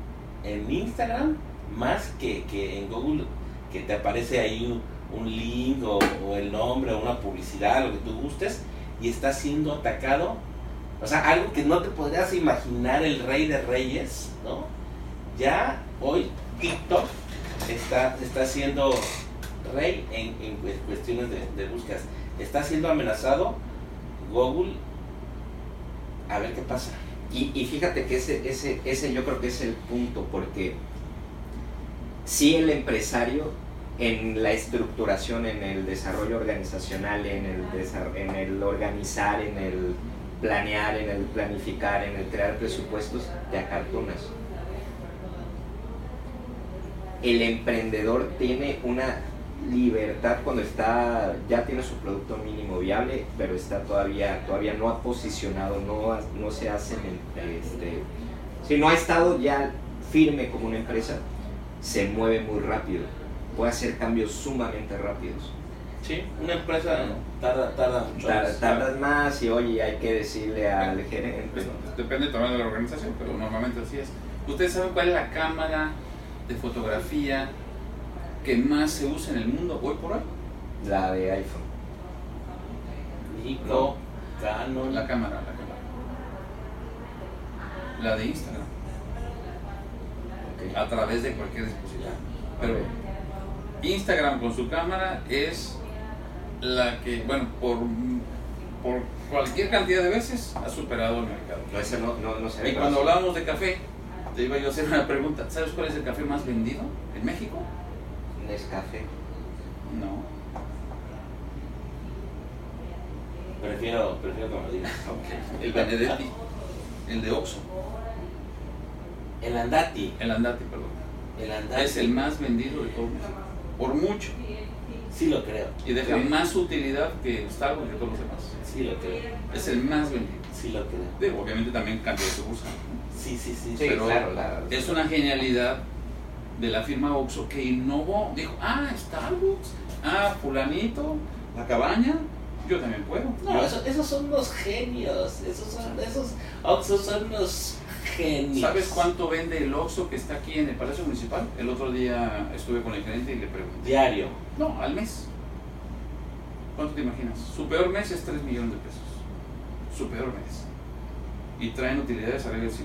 en Instagram más que, que en Google, que te aparece ahí un, un link o, el nombre o una publicidad, lo que tú gustes, y está siendo atacado. O sea, algo que no te podrías imaginar el rey de reyes, ¿no? Ya hoy TikTok está, está siendo rey en, en cu- cuestiones de, de búsquedas. Está siendo amenazado Google. A ver qué pasa. Y, y fíjate que ese, ese, ese yo creo que es el punto, porque si el empresario en la estructuración, en el desarrollo organizacional, en el, en el organizar, en el planear, en el planificar, en el crear presupuestos, te acartonas. El emprendedor tiene una libertad cuando está ya tiene su producto mínimo viable pero está todavía todavía no ha posicionado no ha- no se hace este si no ha estado ya firme como una empresa se mueve muy rápido puede hacer cambios sumamente rápidos Sí, una empresa tarda, tarda mucho Tar- más. tardas más y oye hay que decirle al gerente Pues, depende también de la organización, pero normalmente así es. ¿Ustedes saben cuál es la cámara de fotografía que más se usa en el mundo hoy por hoy? la de iPhone No. Canon. La cámara, la cámara. La de Instagram, A través de cualquier dispositivo. Pero. Instagram con su cámara es la que, bueno, por, por cualquier cantidad de veces ha superado el mercado. no ese no no no se Y cuando hablábamos de café, te iba yo a hacer una pregunta. ¿Sabes cuál es el café más vendido en México? Nescafé No. Prefiero, prefiero que me lo digas. El Benedetti. El de Oxxo. El Andati. El Andati, perdón. El Andati. Es el más vendido de todo México. Por mucho. Sí lo creo. Y deja Sí. más utilidad que Starbucks y que todos los demás. Sí lo creo. Es el más vendido. Sí lo creo. Digo, obviamente también cambió de sucursal. Sí, sí, sí. sí pero claro la- Es una genialidad de la firma Oxxo que innovó. Dijo, ah, Starbucks, ah, fulanito, la cabaña, yo también puedo. No, eso- esos son los genios. Esos son, esos Oxxos son los genios. ¿Sabes cuánto vende el Oxxo que está aquí en el Palacio Municipal? El otro día estuve con el gerente y le pregunté. Diario. No, al mes. ¿Cuánto te imaginas? Su peor mes es 3 millones de pesos. Su peor mes. Y traen utilidades arriba del 50%.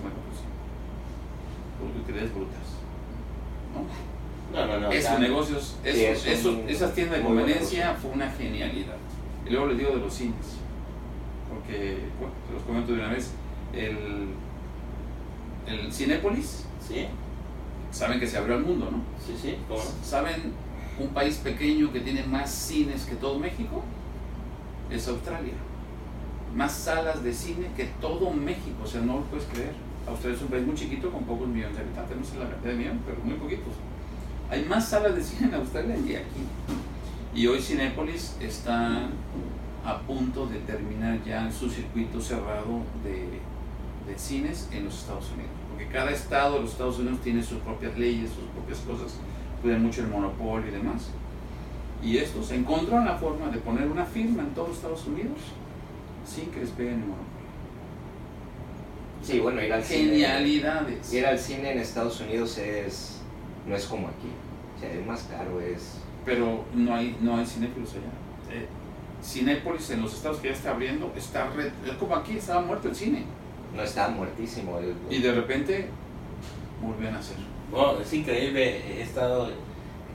Por utilidades brutas. ¿no? No, no, no. Esos negocios, esos, Sí, es esos- un esas tiendas de conveniencia fue una genialidad. Y luego les digo de los cines. Porque, bueno, se los comento de una vez. El, el Cinépolis, Sí, saben que se abrió al mundo, ¿no? sí, sí. ¿Saben un país pequeño que tiene más cines que todo México? Es Australia. Más salas de cine que todo México, o sea, no lo puedes creer. Australia es un país muy chiquito con pocos millones de habitantes, no sé la cantidad de millones, pero muy poquitos. Hay más salas de cine en Australia que aquí. Y hoy Cinépolis está a punto de terminar ya su circuito cerrado de, de cines en los Estados Unidos. Porque cada estado de los Estados Unidos tiene sus propias leyes, sus propias cosas, cuidan mucho el monopolio y demás. Y estos encontraron la forma de poner una firma en todos los Estados Unidos sin que les peguen el monopolio. Sí, bueno, ir al cine. Genialidades. Ir al cine en Estados Unidos es no es como aquí. O sea, es más caro, es Pero no hay, no hay cinéfilos allá. Eh, Cinépolis en los estados que ya está abriendo, está es como aquí, estaba muerto el cine. No está muertísimo. el- Y de repente volvían a hacer. Bueno, es increíble, he estado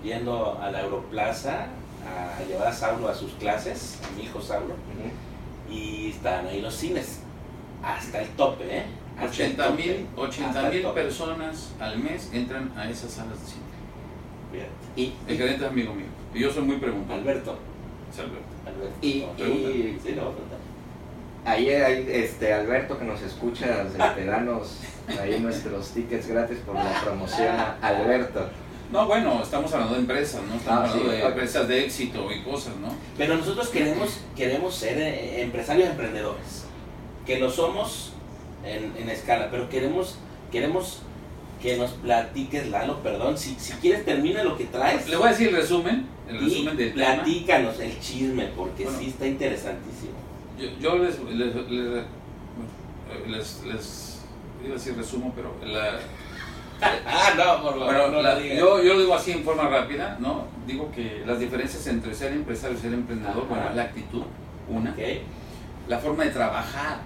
yendo a la Europlaza a llevar a Saulo a sus clases, a mi hijo Saulo, Ujú. y están ahí los cines, hasta el tope, ¿eh? Hasta el 80 tope, mil hasta el 80 tope. personas al mes entran a esas salas de cine. Fíjate. Y, El gerente es amigo mío. Y yo soy muy preguntón. Alberto, Es Alberto. Alberto. Y- no, y- Sí, le voy a preguntar. Ahí hay este Alberto que nos escucha, este, danos ahí nuestros tickets gratis por la promoción a Alberto. No, bueno, estamos hablando de empresas, ¿no? Estamos Ah, sí, hablando de empresas de éxito y cosas, ¿no? Pero nosotros queremos, queremos ser eh, empresarios emprendedores, que lo somos en, en escala, pero queremos, queremos que nos platiques, Lalo, perdón, si, si quieres termina lo que traes. Le voy a decir el resumen, el y resumen del tema. platícanos el chisme, porque Bueno. sí está interesantísimo. Yo, yo les, les, les, les, les- iba a decir resumo, pero la, Ah, no, por bueno, la- yo, yo lo digo así en forma rápida, ¿no? Digo que las diferencias entre ser empresario y ser emprendedor, Ajá. bueno, la actitud, una. Ok, La forma de trabajar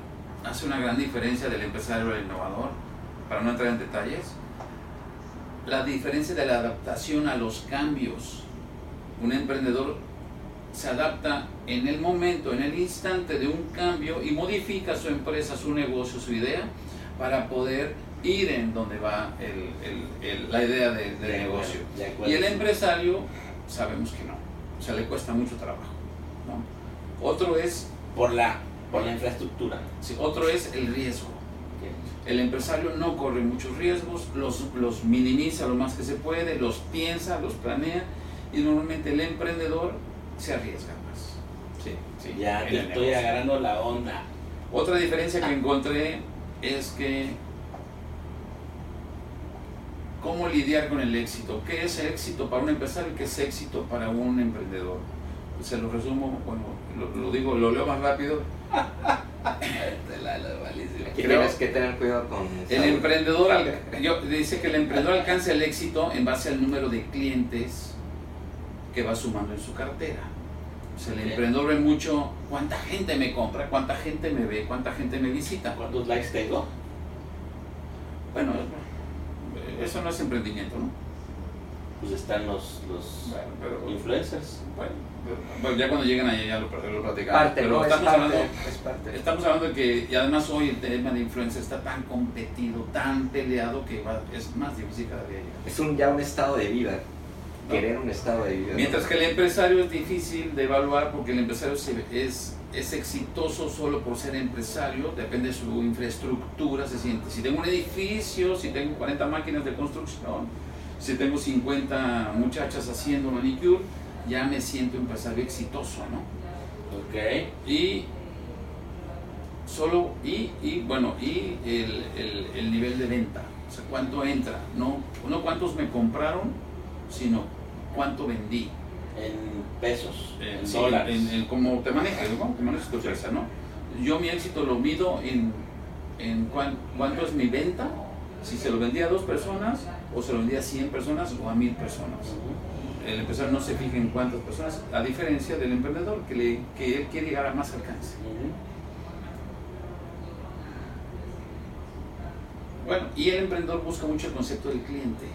hace una gran diferencia del empresario al innovador, para no entrar en detalles. La diferencia de la adaptación a los cambios. Un emprendedor se adapta en el momento, en el instante de un cambio y modifica su empresa, su negocio, su idea para poder ir en donde va el- el- el- la idea de, de de negocio. acuerdo. Y el empresario sabemos que no, o sea, le cuesta mucho trabajo. ¿no? Otro es Por la, por la infraestructura. Sí, otro es el riesgo. El empresario no corre muchos riesgos, los, los minimiza lo más que se puede, los piensa, los planea y normalmente el emprendedor se arriesga más. Sí, sí, Ya te estoy negocio. agarrando la onda. Otra diferencia que encontré es que cómo lidiar con el éxito. ¿Qué es éxito para un empresario y qué es éxito para un emprendedor? Se lo resumo, bueno, lo, lo digo, lo leo más rápido. Aquí Creo- tienes que tener cuidado con El emprendedor yo- dice que el emprendedor alcanza el éxito en base al número de clientes que va sumando en su cartera. O sea, el Ok. emprendedor ve mucho cuánta gente me compra, cuánta gente me ve, cuánta gente me visita. ¿Cuántos likes tengo? Bueno, eso no es emprendimiento, ¿no? Pues están los, los Bueno, pero, influencers. bueno, pero- bueno, ya cuando lleguen ahí ya lo, lo platicamos. Parte, pero ¿no? Es estamos parte, hablando es parte. Estamos hablando de que, y además hoy el tema de influencia está tan competido, tan peleado, que va- es más difícil cada día llegar. Es un, ya un estado de vida. Querer un estado de vida. Mientras que el empresario es difícil de evaluar porque el empresario es, es exitoso solo por ser empresario, depende de su infraestructura, se siente. Si tengo un edificio, si tengo 40 máquinas de construcción, si tengo 50 muchachas haciendo manicure, ya me siento empresario exitoso, ¿no? Ok. y solo y, y bueno y el, el- el nivel de venta o sea cuánto entra no no cuántos me compraron sino cuánto vendí En pesos, en Sí, dólares. en- en cómo te manejas ¿no? que manejas tu empresa no yo mi éxito lo mido en en cuán- cuánto es mi venta si se lo vendía a dos personas o se lo vendía a 100 personas o a 1000 personas el empresario no se fija en cuántas personas a diferencia del emprendedor que le que él quiere llegar a más alcance. Bueno, y el emprendedor busca mucho el concepto del cliente.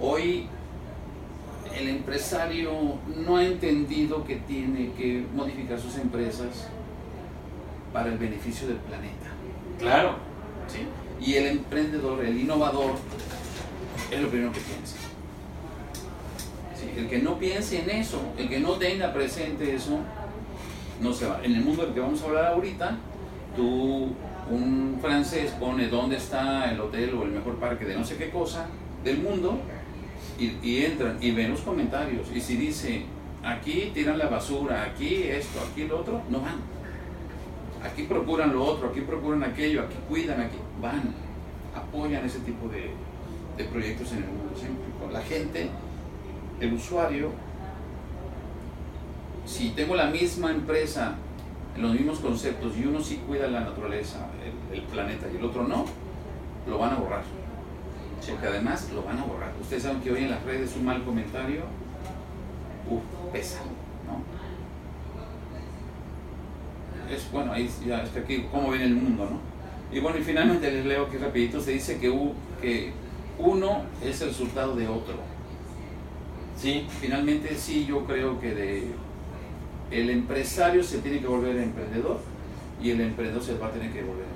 Hoy el empresario no ha entendido que tiene que modificar sus empresas para el beneficio del planeta. Claro. ¿sí? Y el emprendedor, el innovador, es lo primero que piensa. ¿sí? El que no piense en eso, el que no tenga presente eso, no se va. En el mundo del que vamos a hablar ahorita, tú, un francés pone dónde está el hotel o el mejor parque de no sé qué cosa del mundo y, entran y ven los comentarios. Y si dice aquí tiran la basura, aquí esto, aquí lo otro, no van. Aquí procuran lo otro, aquí procuran aquello, aquí cuidan, aquí van, apoyan ese tipo de, de proyectos en el mundo científico. La gente, el usuario, si tengo la misma empresa, los mismos conceptos, y uno sí cuida la naturaleza, el planeta, y el otro no, lo van a borrar. Porque además lo van a borrar. Ustedes saben que hoy en las redes un mal comentario, uff, pesa, ¿no? Es bueno, ahí ya está aquí, cómo viene el mundo, ¿no? Y bueno, y finalmente les leo aquí rapidito, se dice que, u- que uno es el resultado de otro. Sí, Finalmente sí, yo creo que de, el empresario se tiene que volver emprendedor y el emprendedor se va a tener que volver.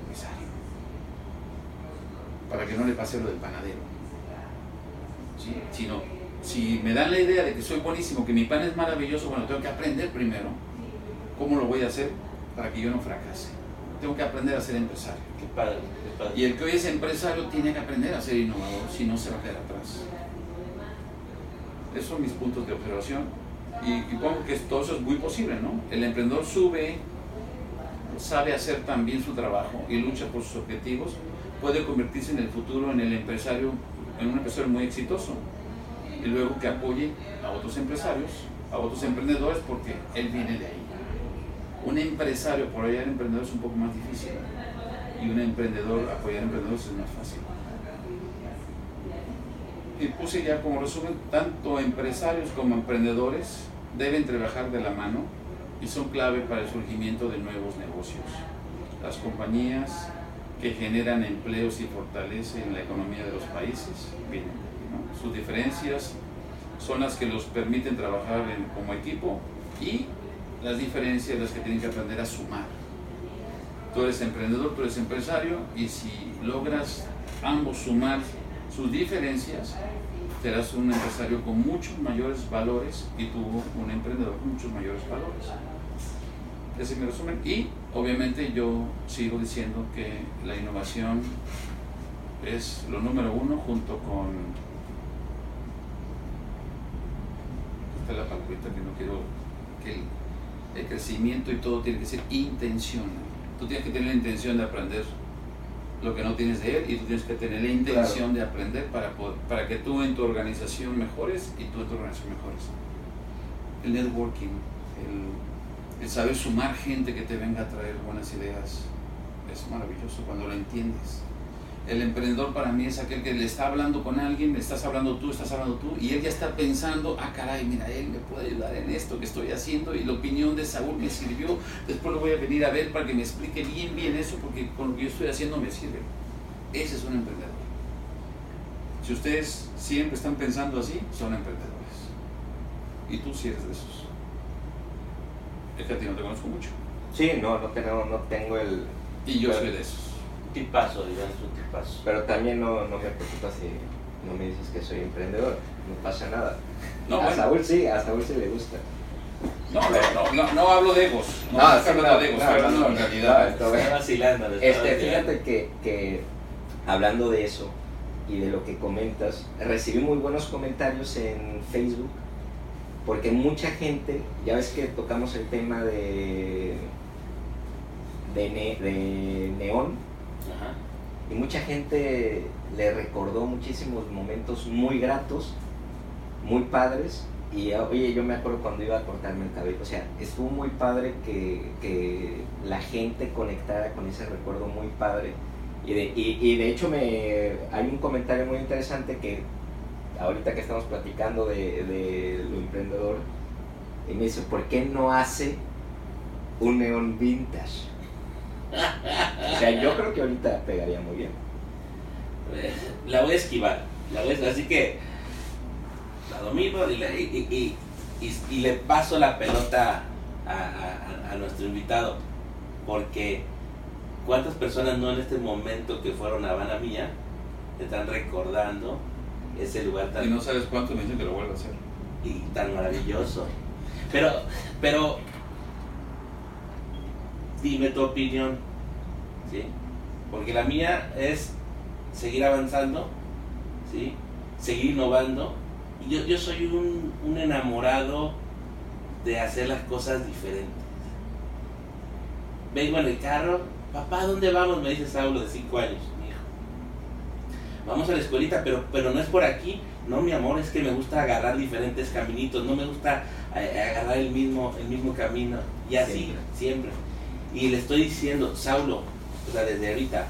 Para que no le pase lo del panadero. ¿Sí? Sino, si me dan la idea de que soy buenísimo, que mi pan es maravilloso, bueno, tengo que aprender primero cómo lo voy a hacer para que yo no fracase. Tengo que aprender a ser empresario. qué padre, qué padre. Y el que hoy es empresario tiene que aprender a ser innovador, si no se va a quedar atrás. Esos son mis puntos de observación. Y, y pongo que todo eso es muy posible, ¿no? El emprendedor sube, sabe hacer también su trabajo y lucha por sus objetivos, puede convertirse en el futuro en el empresario, en un empresario muy exitoso. Y luego que apoye a otros empresarios, a otros emprendedores, porque él viene de ahí. Un empresario por apoyar emprendedores es un poco más difícil y un emprendedor apoyar emprendedores es más fácil. Y puse ya como resumen, tanto empresarios como emprendedores deben trabajar de la mano y son clave para el surgimiento de nuevos negocios. Las compañías que generan empleos y fortalecen la economía de los países. Sus diferencias son las que los permiten trabajar como equipo y las diferencias las que tienen que aprender a sumar. Tú eres emprendedor, tú eres empresario y si logras ambos sumar sus diferencias, serás un empresario con muchos mayores valores y tú un emprendedor con muchos mayores valores. Ese es mi resumen. Y obviamente yo sigo diciendo que la innovación es lo número uno junto con... Esta es la palabrita que no quiero... que el, el crecimiento y todo tiene que ser intencional. Tú tienes que tener la intención de aprender lo que no tienes de él y tú tienes que tener la intención de aprender para, poder- para que tú en tu organización mejores y tú en tu organización mejores. El networking, el, el saber sumar gente que te venga a traer buenas ideas, es maravilloso cuando lo entiendes. El emprendedor para mí es aquel que le está hablando con alguien, le estás hablando tú, estás hablando tú, y él ya está pensando, ah caray, mira, él me puede ayudar en esto que estoy haciendo, y la opinión de Saúl me sirvió, después lo voy a venir a ver para que me explique bien, bien eso, porque con lo que yo estoy haciendo me sirve. Ese es un emprendedor. Si ustedes siempre están pensando así, son emprendedores. Y tú sí eres de esos. Es que a ti no te conozco mucho. Sí, no, no tengo, no tengo el... Y yo soy de esos. Tipazo, digamos, un tipazo. Pero también no, no me preocupa si no me dices que soy emprendedor, no pasa nada. No, a bueno. Saúl sí, a Saúl sí le gusta. No, no, no, no, no hablo de egos. No, No, estoy hablando de egos, no, estoy hablando no, realidad. Está vacilando. Este, fíjate que, que hablando de eso y de lo que comentas, recibí muy buenos comentarios en Facebook porque mucha gente, ya ves que tocamos el tema de, de, ne- de Neón Ajá. y mucha gente le recordó muchísimos momentos muy gratos, muy padres. Y oye, yo me acuerdo cuando iba a cortarme el cabello, o sea, estuvo muy padre que, que la gente conectara con ese recuerdo muy padre. Y de, y, y de hecho me, hay un comentario muy interesante que ahorita que estamos platicando de, de lo emprendedor, y me dice, ¿por qué no hace un neón vintage? O sea, yo creo que ahorita pegaría muy bien. La voy a esquivar. La voy a- así que la domino y le, paso la pelota a, a- a- nuestro invitado. Porque cuántas personas no en este momento que fueron a Habana Mía están recordando ese lugar tan Y no sabes cuánto me dicen que lo vuelvo a hacer. y tan maravilloso. Pero, pero, dime tu opinión, ¿sí? Porque la mía es seguir avanzando, ¿sí? Seguir innovando. Y yo, yo soy un, un enamorado de hacer las cosas diferentes. Vengo en el carro, papá, ¿dónde vamos? Me dice Saulo de 5 años. Vamos a la escuelita, pero, pero no es por aquí. No, mi amor, es que me gusta agarrar diferentes caminitos, no me gusta eh, agarrar el mismo, el mismo camino. Y así, siempre. Y le estoy diciendo, Saulo, o sea, desde ahorita,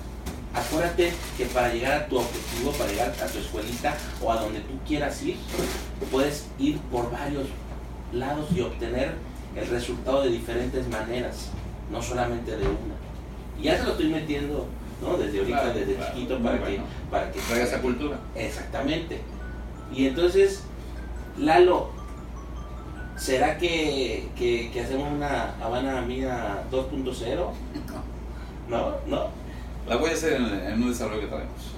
acuérdate que para llegar a tu objetivo, para llegar a tu escuelita o a donde tú quieras ir, puedes ir por varios lados y obtener el resultado de diferentes maneras, no solamente de una. Y ya se lo estoy metiendo, ¿no? Desde ahorita, Claro, desde claro, chiquito, para, bueno. que, para que Traiga esa cultura. Exactamente. Y entonces, Lalo, ¿será que, que, que hacemos una Habana Mía 2.0? No, no. La voy a hacer en, en un desarrollo que traemos.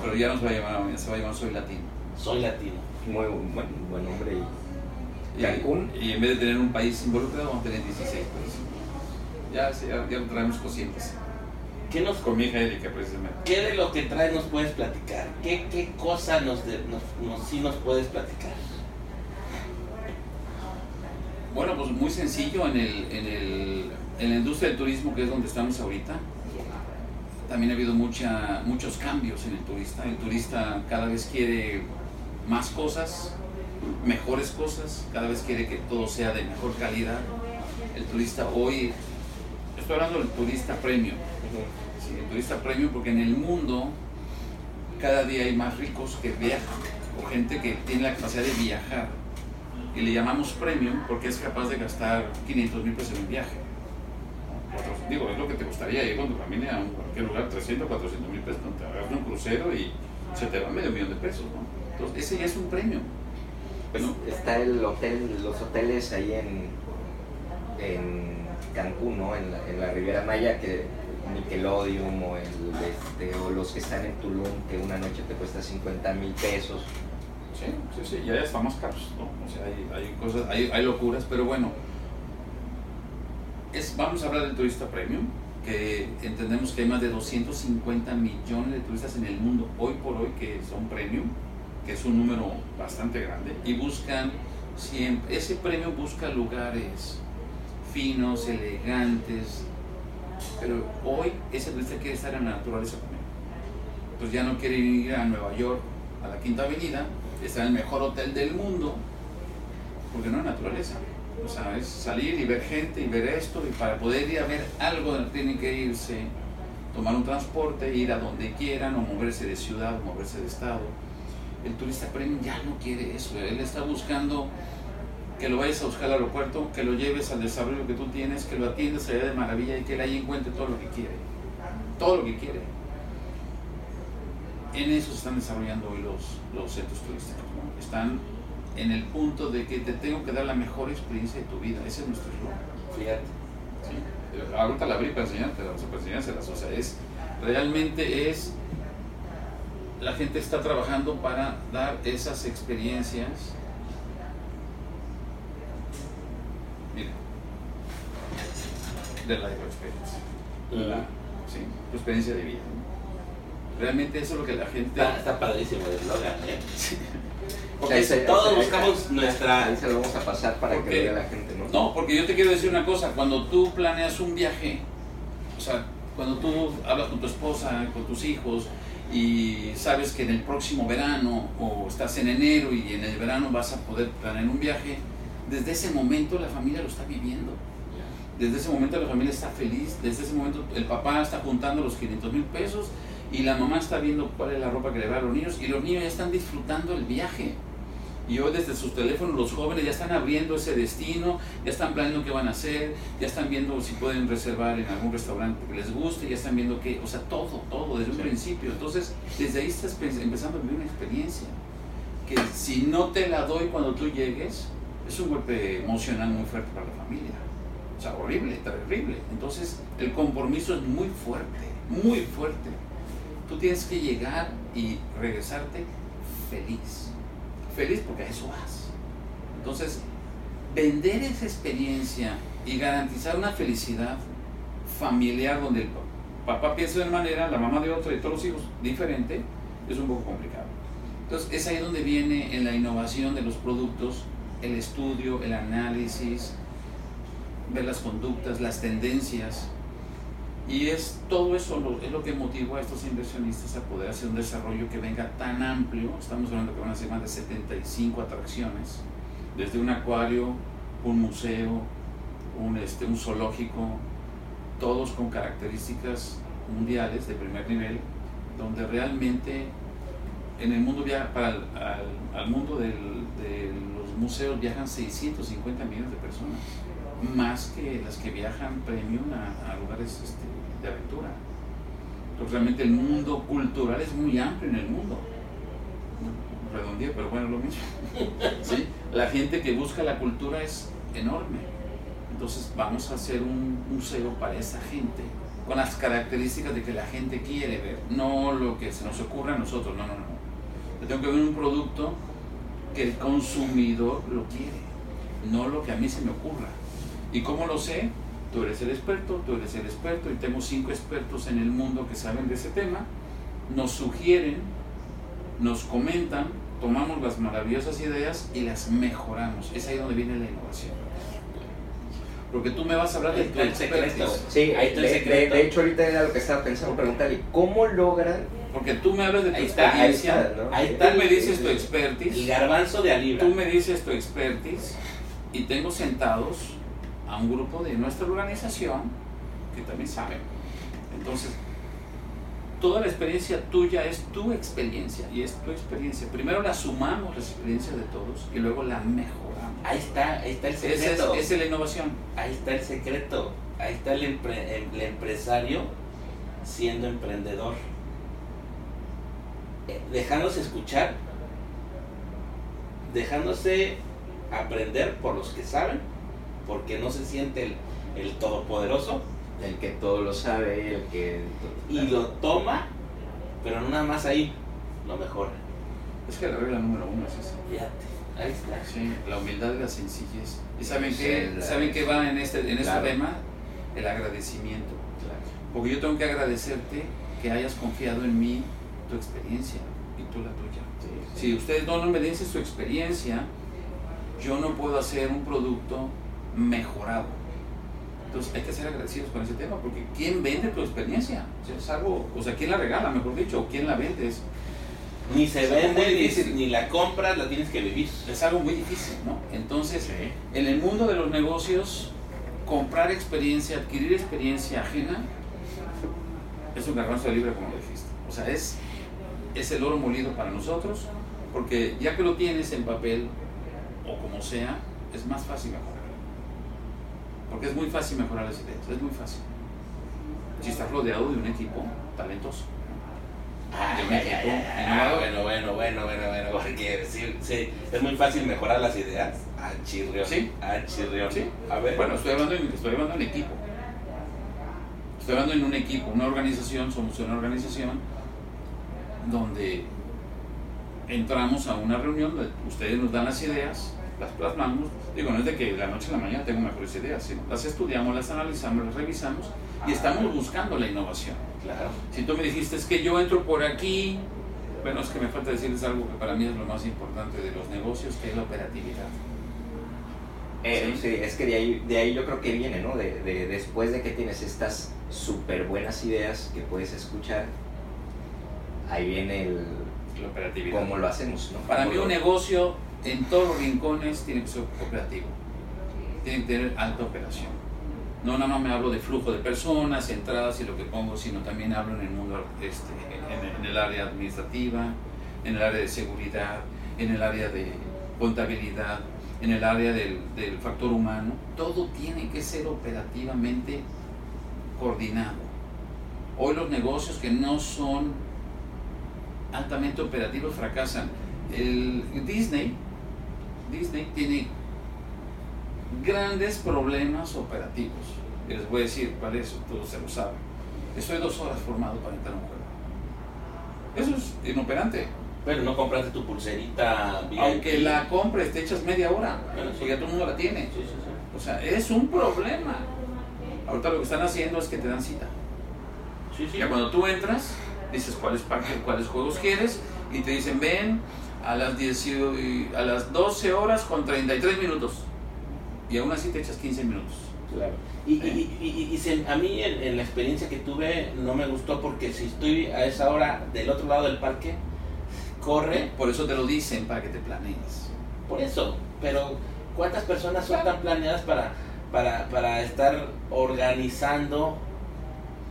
Pero ya no se va a llamar, se va a llamar Soy Latino. Soy latino. Muy buen, buen nombre. y- Y, Cancún. y en vez de tener un país involucrado, vamos a tener 16 países. Ya, ya, ya lo traemos conscientes. ¿Qué, nos, Con mi hija Erika, precisamente. ¿Qué de lo que traes nos puedes platicar? ¿Qué, qué cosa nos, de- nos, nos- sí nos puedes platicar? Bueno, pues muy sencillo en, el, en, el, en la industria del turismo, que es donde estamos ahorita. También ha habido mucha, muchos cambios en el turista. El turista cada vez quiere más cosas, mejores cosas, cada vez quiere que todo sea de mejor calidad. El turista hoy, estoy hablando del turista premium, Sí, el turista premium porque en el mundo cada día hay más ricos que viajan o gente que tiene la capacidad de viajar y le llamamos premium porque es capaz de gastar 500 mil pesos en un viaje. digo, es lo que te gustaría ir con tu familia a un- cualquier lugar, 300, 400 mil pesos, te agarras un crucero y se te va medio millón de pesos. ¿no? Entonces, ese ya es un premium. ¿no? Está el hotel, los hoteles ahí en, en Cancún, ¿no? En la, en Riviera Maya, que Nickelodeon o, el, este, o los que están en Tulum, que una noche te cuesta 50 mil pesos. Sí, sí, sí, ya están más caros, ¿no? O sea, hay, hay cosas, hay, hay locuras, pero bueno, es, vamos a hablar del turista premium, que entendemos que hay más de 250 millones de turistas en el mundo hoy por hoy que son premium, que es un número bastante grande, y buscan siempre, ese premium busca lugares finos, elegantes, pero hoy ese turista quiere estar en la naturaleza también. Pues ya no quiere ir a Nueva York, a la Quinta Avenida, está en el mejor hotel del mundo, porque no hay naturaleza. O sea, es salir y ver gente y ver esto, y para poder ir a ver algo tienen que irse, tomar un transporte, ir a donde quieran, o moverse de ciudad, o moverse de estado. El turista premium ya no quiere eso, él está buscando que lo vayas a buscar al aeropuerto, que lo lleves al desarrollo que tú tienes, que lo atiendas allá de maravilla y que él ahí encuentre todo lo que quiere. Todo lo que quiere. En eso se están desarrollando hoy los, los centros turísticos. ¿no? Están en el punto de que te tengo que dar la mejor experiencia de tu vida. Ese es nuestro eslogan. Fíjate. ¿sí? Ahorita la abrí para enseñártelas, o para enseñárselas. O sea, es, realmente es, la gente está trabajando para dar esas experiencias. Mira, de la experiencia. La, sí, tu experiencia de vida. Realmente eso es lo que la gente... Está, está padrísimo el eslogan, ¿eh? Porque todos buscamos nuestra... Ahí se lo vamos a pasar para ¿Por que vea la gente, ¿no? No, porque yo te quiero decir una cosa, cuando tú planeas un viaje, o sea, cuando tú hablas con tu esposa, con tus hijos, y sabes que en el próximo verano, o estás en enero y en el verano vas a poder planear un viaje, desde ese momento la familia lo está viviendo. Desde ese momento la familia está feliz, desde ese momento el papá está juntando los 500 mil pesos y la mamá está viendo cuál es la ropa que le va a los niños y los niños ya están disfrutando el viaje. Y hoy desde sus teléfonos los jóvenes ya están abriendo ese destino, ya están planeando qué van a hacer, ya están viendo si pueden reservar en algún restaurante que les guste, ya están viendo qué, o sea, todo, todo desde un principio. Entonces, desde ahí estás pe- empezando a vivir una experiencia que si no te la doy cuando tú llegues, es un golpe emocional muy fuerte para la familia. O sea, horrible, terrible. Entonces, el compromiso es muy fuerte, muy fuerte. Tú tienes que llegar y regresarte feliz. Feliz porque a eso vas. Entonces, vender esa experiencia y garantizar una felicidad familiar donde el papá piensa de una manera, la mamá de otra y todos los hijos diferente, es un poco complicado. Entonces, es ahí donde viene en la innovación de los productos el estudio, el análisis, ver las conductas, las tendencias. Y es todo eso lo, es lo que motivó a estos inversionistas a poder hacer un desarrollo que venga tan amplio. Estamos hablando que van a ser más de 75 atracciones, desde un acuario, un museo, un, este, un zoológico, todos con características mundiales de primer nivel, donde realmente en el mundo para al, mundo de los museos viajan 650 millones de personas, más que las que viajan premium a, lugares este, de aventura. Entonces realmente el mundo cultural es muy amplio en el mundo. Redondía, pero bueno, lo mismo. ¿Sí? La gente que busca la cultura es enorme. Entonces vamos a hacer un museo para esa gente, con las características de que la gente quiere ver, no lo que se nos ocurre a nosotros, no, no, no. Yo tengo que ver un producto que el consumidor lo quiere, no lo que a mí se me ocurra. ¿Y cómo lo sé? Tú eres el experto, tú eres el experto, y tengo cinco expertos en el mundo que saben de ese tema, nos sugieren, nos comentan, tomamos las maravillosas ideas y las mejoramos. Es ahí donde viene la innovación. Porque tú me vas a hablar del secreto. Sí, ahí de, secreto. De, hecho, ahorita era lo que estaba pensando preguntarle, ¿cómo logran? Porque tú me hablas de tu experiencia, ahí está, tú me dices tu expertise. El garbanzo de alibra. Tú me dices tu expertise y tengo sentados a un grupo de nuestra organización que también saben. Entonces, toda la experiencia tuya es tu experiencia y es tu experiencia. Primero la sumamos, las experiencias de todos, y luego la mejoramos. Ahí está, ahí está el secreto. Esa es, la innovación. Ahí está el secreto. Ahí está el, el empresario siendo emprendedor. Eh, dejándose escuchar, dejándose aprender por los que saben, porque no se siente el, el todopoderoso el que todo lo sabe, el que... Y lo toma, pero no nada más ahí, lo mejora. Es que la regla número uno es esa. Fíjate, ahí está. Sí, la humildad y la sencillez. ¿Y saben qué, ¿saben qué va en este, en este tema? El agradecimiento. Porque yo tengo que agradecerte que hayas confiado en mí, tu experiencia y tú la tuya. Si ustedes no me dicen su experiencia, yo no puedo hacer un producto mejorado entonces hay que ser agradecidos con ese tema, porque ¿quién vende tu experiencia? O sea, es algo, o sea, ¿quién la regala, mejor dicho? ¿O quién la vende? ni se vende, ni, la compras, la tienes que vivir. Es algo muy difícil, ¿no? Entonces, en el mundo de los negocios, comprar experiencia, adquirir experiencia ajena, es un garbanzo de libre, como dijiste. O sea, es, es el oro molido para nosotros, porque ya que lo tienes en papel, o como sea, es más fácil mejorar. Porque es muy fácil mejorar las ideas, es muy fácil. Si estás rodeado de un equipo talentoso. Ah, bueno, bueno, bueno, bueno, bueno, porque sí, sí, es muy fácil mejorar las ideas. Ah, chirrión. Sí. Ah, chirrión. Sí. A ver. Bueno, estoy hablando, en, estoy hablando en equipo. Estoy hablando en un equipo, una organización, somos una organización donde entramos a una reunión, donde ustedes nos dan las ideas, las plasmamos. Digo, no es de que de la noche a la mañana tengo mejores ideas, sino las estudiamos, las analizamos, las revisamos y estamos buscando la innovación. Claro. Si tú me dijiste es que yo entro por aquí, bueno, es que me falta decirles algo que para mí es lo más importante de los negocios, que es la operatividad. Eh, ¿Sí? es que de ahí, de ahí yo creo que viene, ¿no? De, de después de que tienes estas súper buenas ideas que puedes escuchar, ahí viene el... La operatividad. ¿Cómo lo hacemos, no? Para mí un negocio en todos los rincones tiene que ser operativo, tiene que tener alta operación. No nada más me hablo de flujo de personas, entradas y lo que pongo, sino también hablo en el mundo, este, en, el área administrativa, en el área de seguridad, en el área de contabilidad, en el área del, del factor humano. Todo tiene que ser operativamente coordinado. Hoy los negocios que no son altamente operativos fracasan. El Disney Disney tiene grandes problemas operativos. Y les voy a decir cuál es, todos se lo saben. Estoy dos horas formado para entrar a un juego. Eso es inoperante. Pero no compraste tu pulserita bien. Aunque la compres, te echas media hora. porque ya todo el mundo la tiene. o sea, es un problema. Ahorita lo que están haciendo es que te dan cita. Ya cuando tú entras, dices cuáles, cuáles juegos quieres y te dicen, ven, a las, 10 y- a las 12 horas con 33 minutos. Y aún así te echas 15 minutos. Claro. Y, y, y- y- y se- a mí en, en la experiencia que tuve no me gustó porque si estoy a esa hora del otro lado del parque, corre Por eso te lo dicen, para que te planees. por eso. Pero ¿cuántas personas son tan planeadas para, para, para estar organizando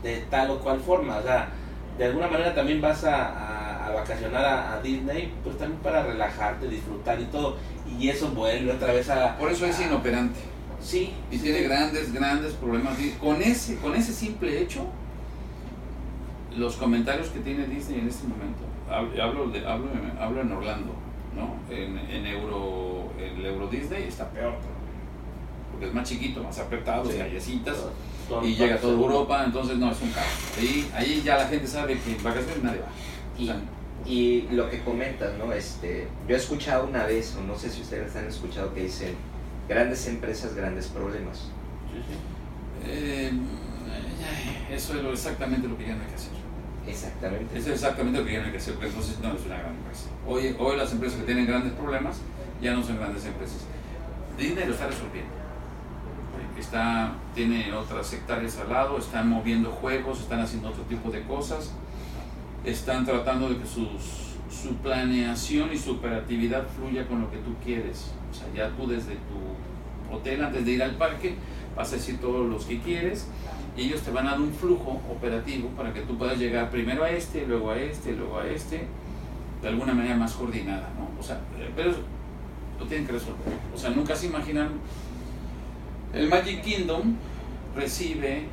de tal o cual forma? O sea, de alguna manera también vas a, a- a vacacionar a, a Disney, pues también para relajarte, disfrutar y todo. Y eso vuelve otra vez a... Por eso es a- inoperante. Sí. Y sí. tiene grandes, grandes problemas. Y Con ese, con ese simple hecho, los comentarios que tiene Disney en este momento, hab- hablo, de, hablo, en- hablo en Orlando, ¿no? En, en Euro, el Euro Disney está peor, porque es más chiquito, más apretado, Sí. callecitas, y llega a toda. Europa, entonces no, es un caos. Ahí, ahí ya la gente sabe que en vacaciones nadie va. Y, y lo que comentas, ¿no? Este, yo he escuchado una vez, o no sé si ustedes han escuchado, que dicen, grandes empresas, grandes problemas. Sí, sí. eh, eso es lo- exactamente lo que ya no hay que hacer. Exactamente. Eso es exactamente lo que ya no hay que hacer, porque entonces no es una gran empresa. Hoy, hoy las empresas que tienen grandes problemas ya no son grandes empresas. Disney lo está resolviendo. Está, tiene otras hectáreas al lado, están moviendo juegos, están haciendo otro tipo de cosas, están tratando de que sus- su planeación y su operatividad fluya con lo que tú quieres. O sea, ya tú desde tu hotel, antes de ir al parque, vas a decir todos los que quieres y ellos te van a dar un flujo operativo para que tú puedas llegar primero a este, luego a este, luego a este, de alguna manera más coordinada, ¿no? O sea, pero lo tienen que resolver. O sea, nunca se imaginan. El Magic Kingdom recibe,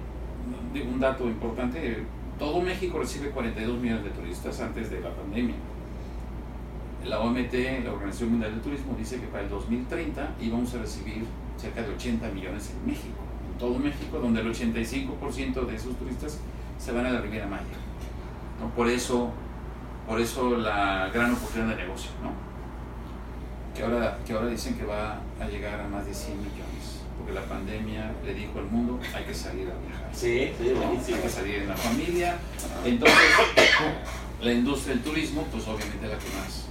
un dato importante, todo México recibe 42 millones de turistas antes de la pandemia. La OMT, la Organización Mundial del Turismo, dice que para el 2030 íbamos a recibir cerca de 80 millones en México, en todo México, donde el 85% de esos turistas se van a la Riviera Maya. Por, eso, por eso la gran oportunidad de negocio, ¿no? Que, ahora, que ahora dicen que va a llegar a más de 100 millones, porque la pandemia le dijo al mundo hay que salir a viajar. Sí, sí, buenísimo. Hay que salir en la familia. Entonces, la industria del turismo, pues obviamente la que más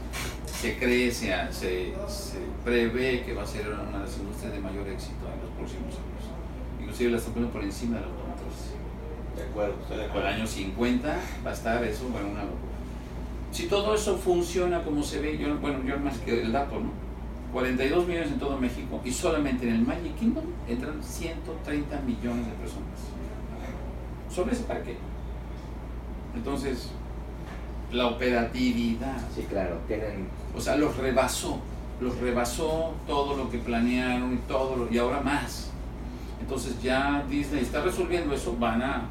se cree, se, se, se prevé que va a ser una de las industrias de mayor éxito en los próximos años. Inclusive la están poniendo por encima de la automotriz. De acuerdo, estoy de Al acuerdo. año 50 va a estar eso, bueno, una locura. Si todo eso funciona como se ve, yo, bueno, yo más que el dato, ¿no? 42 millones en todo México y solamente en el Magic Kingdom entran 130 millones de personas. ¿Sobre ese parque? Entonces, la operatividad, Sí, claro, tienen... o sea, los rebasó, los rebasó todo lo que planearon y todo, lo- y ahora más. Entonces ya Disney está resolviendo eso, van a,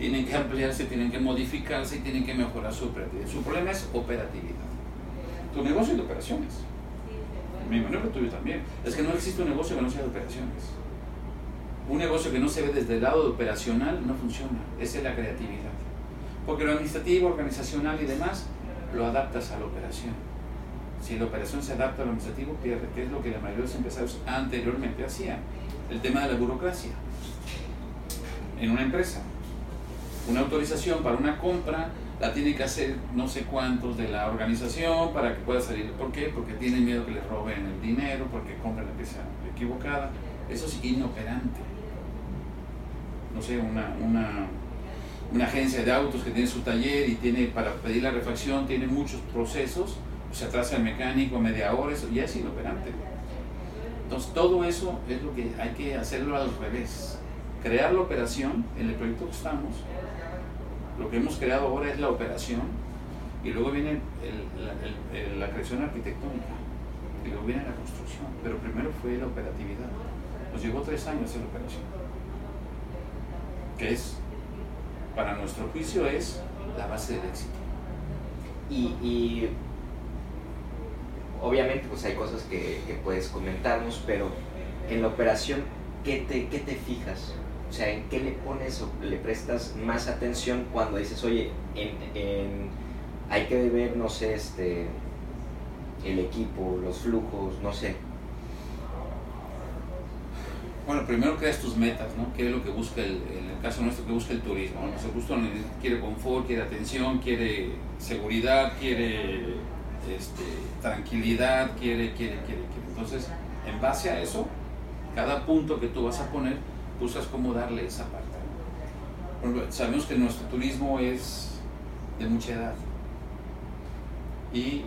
tienen que ampliarse, tienen que modificarse y tienen que mejorar su operatividad. Su problema es operatividad. Tu negocio es de operaciones. Me imagino tuyo también. Es que no existe un negocio que no sea de operaciones. Un negocio que no se ve desde el lado operacional no funciona. Esa es la creatividad. Porque lo administrativo, organizacional y demás, lo adaptas a la operación. Si la operación se adapta a lo administrativo, pierde, que es lo que la mayoría de los empresarios anteriormente hacían. El tema de la burocracia. En una empresa, una autorización para una compra la tiene que hacer no sé cuántos de la organización para que pueda salir. ¿Por qué? Porque tienen miedo que les roben el dinero, porque compran la pieza equivocada. Eso es inoperante. No sé, una, una, agencia de autos que tiene su taller y tiene para pedir la refacción, tiene muchos procesos, se atrasa el mecánico media hora, eso ya es inoperante. Entonces todo eso es lo que hay que hacerlo al revés. Crear la operación en el proyecto que estamos. Lo que hemos creado ahora es la operación y luego viene la, creación arquitectónica y luego viene la construcción. Pero primero fue la operatividad. Nos llevó tres años hacer la operación. Que es, para nuestro juicio, es la base del éxito. Y, y obviamente pues hay cosas que, que puedes comentarnos, pero en la operación, ¿qué te, qué te fijas? O sea, ¿en qué le pones o le prestas más atención cuando dices, oye, en, hay que ver, no sé, este, el equipo, los flujos, no sé. Bueno, primero creas tus metas, ¿no? ¿Qué es lo que busca el, en el caso nuestro, que busca el turismo? ¿no? Pues el gusto quiere confort, quiere atención, quiere seguridad, quiere este, tranquilidad, quiere, quiere, quiere, quiere. Entonces, en base a eso, cada punto que tú vas a poner, buscas cómo darle esa parte. Sabemos que nuestro turismo es de mucha edad y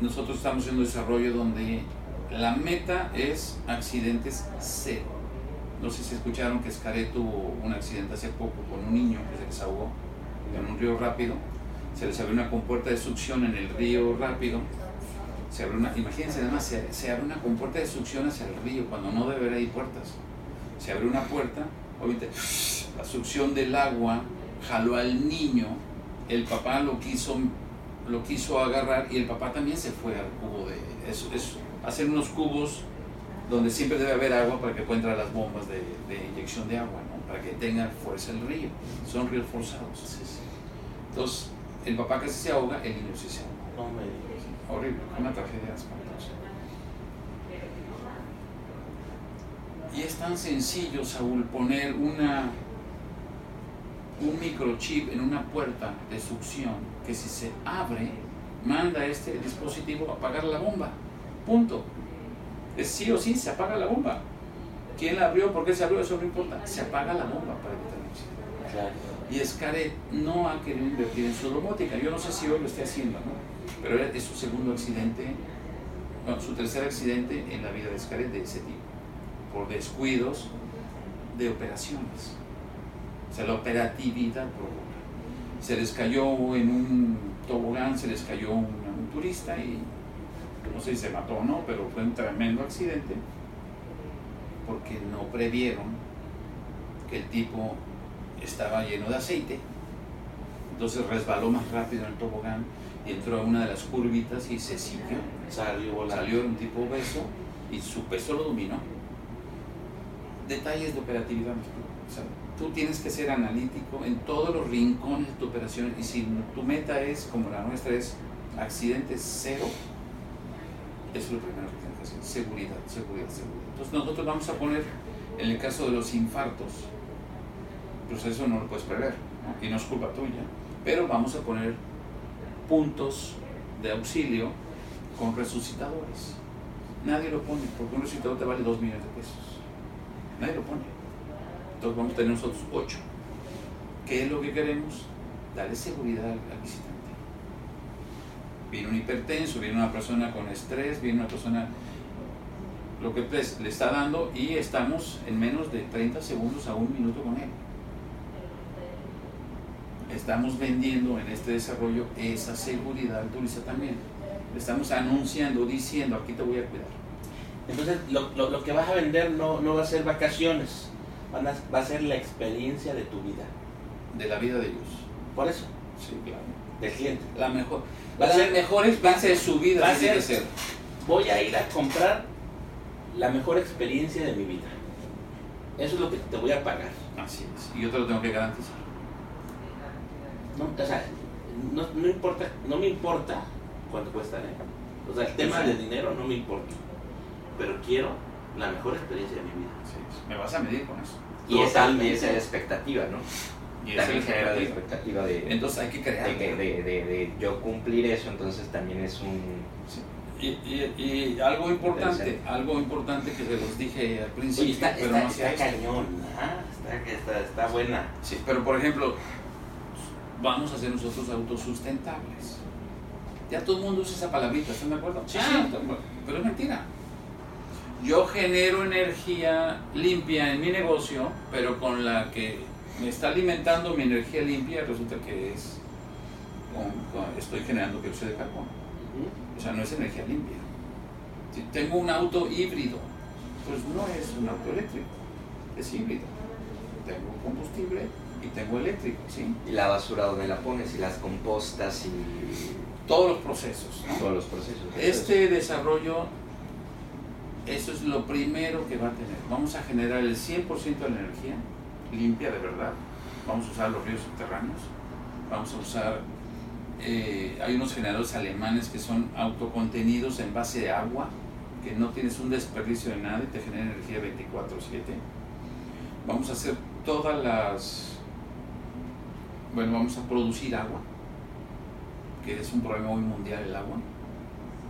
nosotros estamos haciendo desarrollo donde la meta es accidentes cero. No sé si escucharon que Escaret tuvo un accidente hace poco con un niño que se desahogó en un río rápido. Se les abrió una compuerta de succión en el río rápido. Se abrió una, imagínense, además, se, abre una compuerta de succión hacia el río cuando no debe haber ahí puertas. Se abrió una puerta, obviamente la succión del agua jaló al niño, el papá lo quiso, lo quiso agarrar y el papá también se fue al cubo de eso hacer unos cubos donde siempre debe haber agua para que puedan entrar las bombas de, de inyección de agua, ¿no? para que tenga fuerza el río. Son ríos forzados. Sí, sí. Entonces, el papá casi se ahoga, el niño sí se ahoga. No me digas. Horrible, una tragedia espantosa. Y es tan sencillo, Saúl, poner una, un microchip en una puerta de succión que si se abre, manda este dispositivo a apagar la bomba. Punto. Es sí o sí, se apaga la bomba. ¿Quién la abrió? ¿Por qué se abrió? Eso no importa. Se apaga la bomba para evitar el accidente. Claro. Y Scaret no ha querido invertir en su robótica. Yo no sé si hoy lo esté haciendo, ¿no? Pero es su segundo accidente, no, su tercer accidente en la vida de Scaret de ese tipo, por descuidos de operaciones. O sea, la operatividad provoca. Se les cayó en un tobogán, se les cayó un, un turista y no sé si se mató o no, pero fue un tremendo accidente porque no previeron que el tipo estaba lleno de aceite, entonces resbaló más rápido en el tobogán y entró a una de las curvitas y se siguió. Salió. Salió un tipo obeso y su peso lo dominó. Detalles de operatividad. tú tienes que ser analítico en todos los rincones de tu operación y si tu meta es, como la nuestra, es accidentes cero, eso es lo primero que tienes que hacer. Seguridad, seguridad, seguridad. Entonces nosotros vamos a poner, en el caso de los infartos, pues eso no lo puedes prever, y no es culpa tuya, pero vamos a poner puntos de auxilio con resucitadores. Nadie lo pone, porque un resucitador te vale 2 millones de pesos. Nadie lo pone. Entonces vamos a tener nosotros 8. ¿Qué es lo que queremos? Darle seguridad al, al visitante. Viene un hipertenso, viene una persona con estrés, viene una persona lo que pues, le está dando y estamos en menos de 30 segundos a un minuto con él. Estamos vendiendo en este desarrollo esa seguridad al turista también. Le estamos anunciando, diciendo, aquí te voy a cuidar. Entonces, lo, lo, lo que vas a vender no, no va a ser vacaciones, van a- va a ser la experiencia de tu vida. De la vida de ellos. Por eso, Sí, claro. del cliente. La mejor, Va a ser- mejor experiencia de su vida va a ser- ser. Voy a ir a comprar la mejor experiencia de mi vida. Eso es lo que te voy a pagar. Así es. Y yo te lo tengo que garantizar. No, o sea, no, no importa, no me importa cuánto cuesta, ¿eh? O sea, el tema Sí. del dinero no me importa. Pero quiero la mejor experiencia de mi vida. Es. Me vas a medir con eso. Y esa, y Totalmente. esa es la expectativa, ¿no? Y esa También genera la expectativa. de, Entonces hay que crear. de, que- de, de- de yo cumplir eso, entonces también es un... Sí. Y, y- y algo importante, algo importante que se los dije al principio, Oye, está, pero está, no hacía está esto. cañón, ¿ah? está, está, está buena. Sí, pero por ejemplo, vamos a hacer nosotros autosustentables. Ya todo el mundo usa esa palabrita, ¿están de acuerdo? Sí, Ah, sí. está. Pero es mentira. Yo genero energía limpia en mi negocio, pero con la que me está alimentando mi energía limpia resulta que es, con- con- estoy generando dióxido de carbono. O sea, no es energía limpia. Si tengo un auto híbrido, pues no es un auto eléctrico, es híbrido. Tengo combustible y tengo eléctrico, ¿sí? Y la basura donde la pones y las compostas y Todos los procesos. ¿no? todos los procesos. Este desarrollo, eso es lo primero que va a tener. Vamos a generar el 100% de la energía limpia de verdad. Vamos a usar los ríos subterráneos. Vamos a usar, eh, hay unos generadores alemanes que son autocontenidos en base de agua, que no tienes un desperdicio de nada y te genera energía 24/7. Vamos a hacer todas las, bueno, vamos a producir agua, que es un problema muy mundial el agua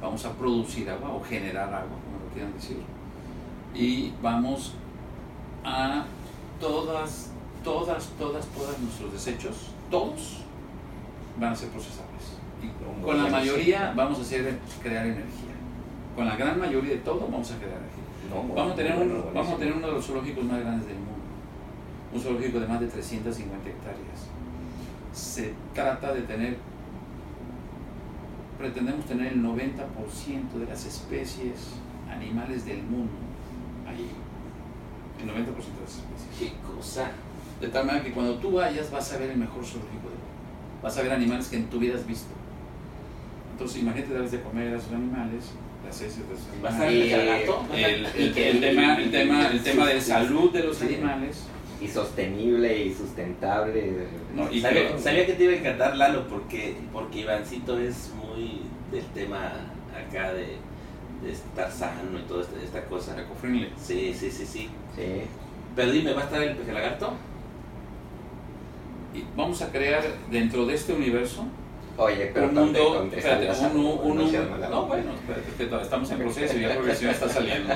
vamos a producir agua o generar agua, quieran decir, y vamos a todas, todas, todas, todos nuestros desechos, todos van a ser procesables. Y con la mayoría vamos a hacer crear energía. Con la gran mayoría de todo vamos a crear energía. No, Vamos a, tener un- vamos a tener uno de los zoológicos más grandes del mundo. Un zoológico de más de 350 hectáreas. Se trata de tener, pretendemos tener el 90% de las especies animales del mundo ahí. El 90% de las especies. Qué cosa. De tal manera que cuando tú vayas vas a ver el mejor zoológico del mundo. Vas a ver animales que en tu vida has visto. Entonces imagínate darles de comer a esos animales, las heces de esos ¿Va a animales. estar el Y- gato? El, el- que- el tema, el, tema, el tema de salud de los animales. Y sostenible y sustentable. No, y Sabía, que- sabía que te iba a encantar Lalo porque, porque Ivancito es muy del tema acá de, de estar sano y toda esta, esta cosa. Ecofriendly. Sí, sí, sí, sí. Sí. Pero dime, ¿va a estar el peje lagarto? Y vamos a crear dentro de este universo Oye, pero un ¿dónde mundo. Espérate, un, un, No bueno, espérate, que todavía estamos en proceso y ya la versión está saliendo.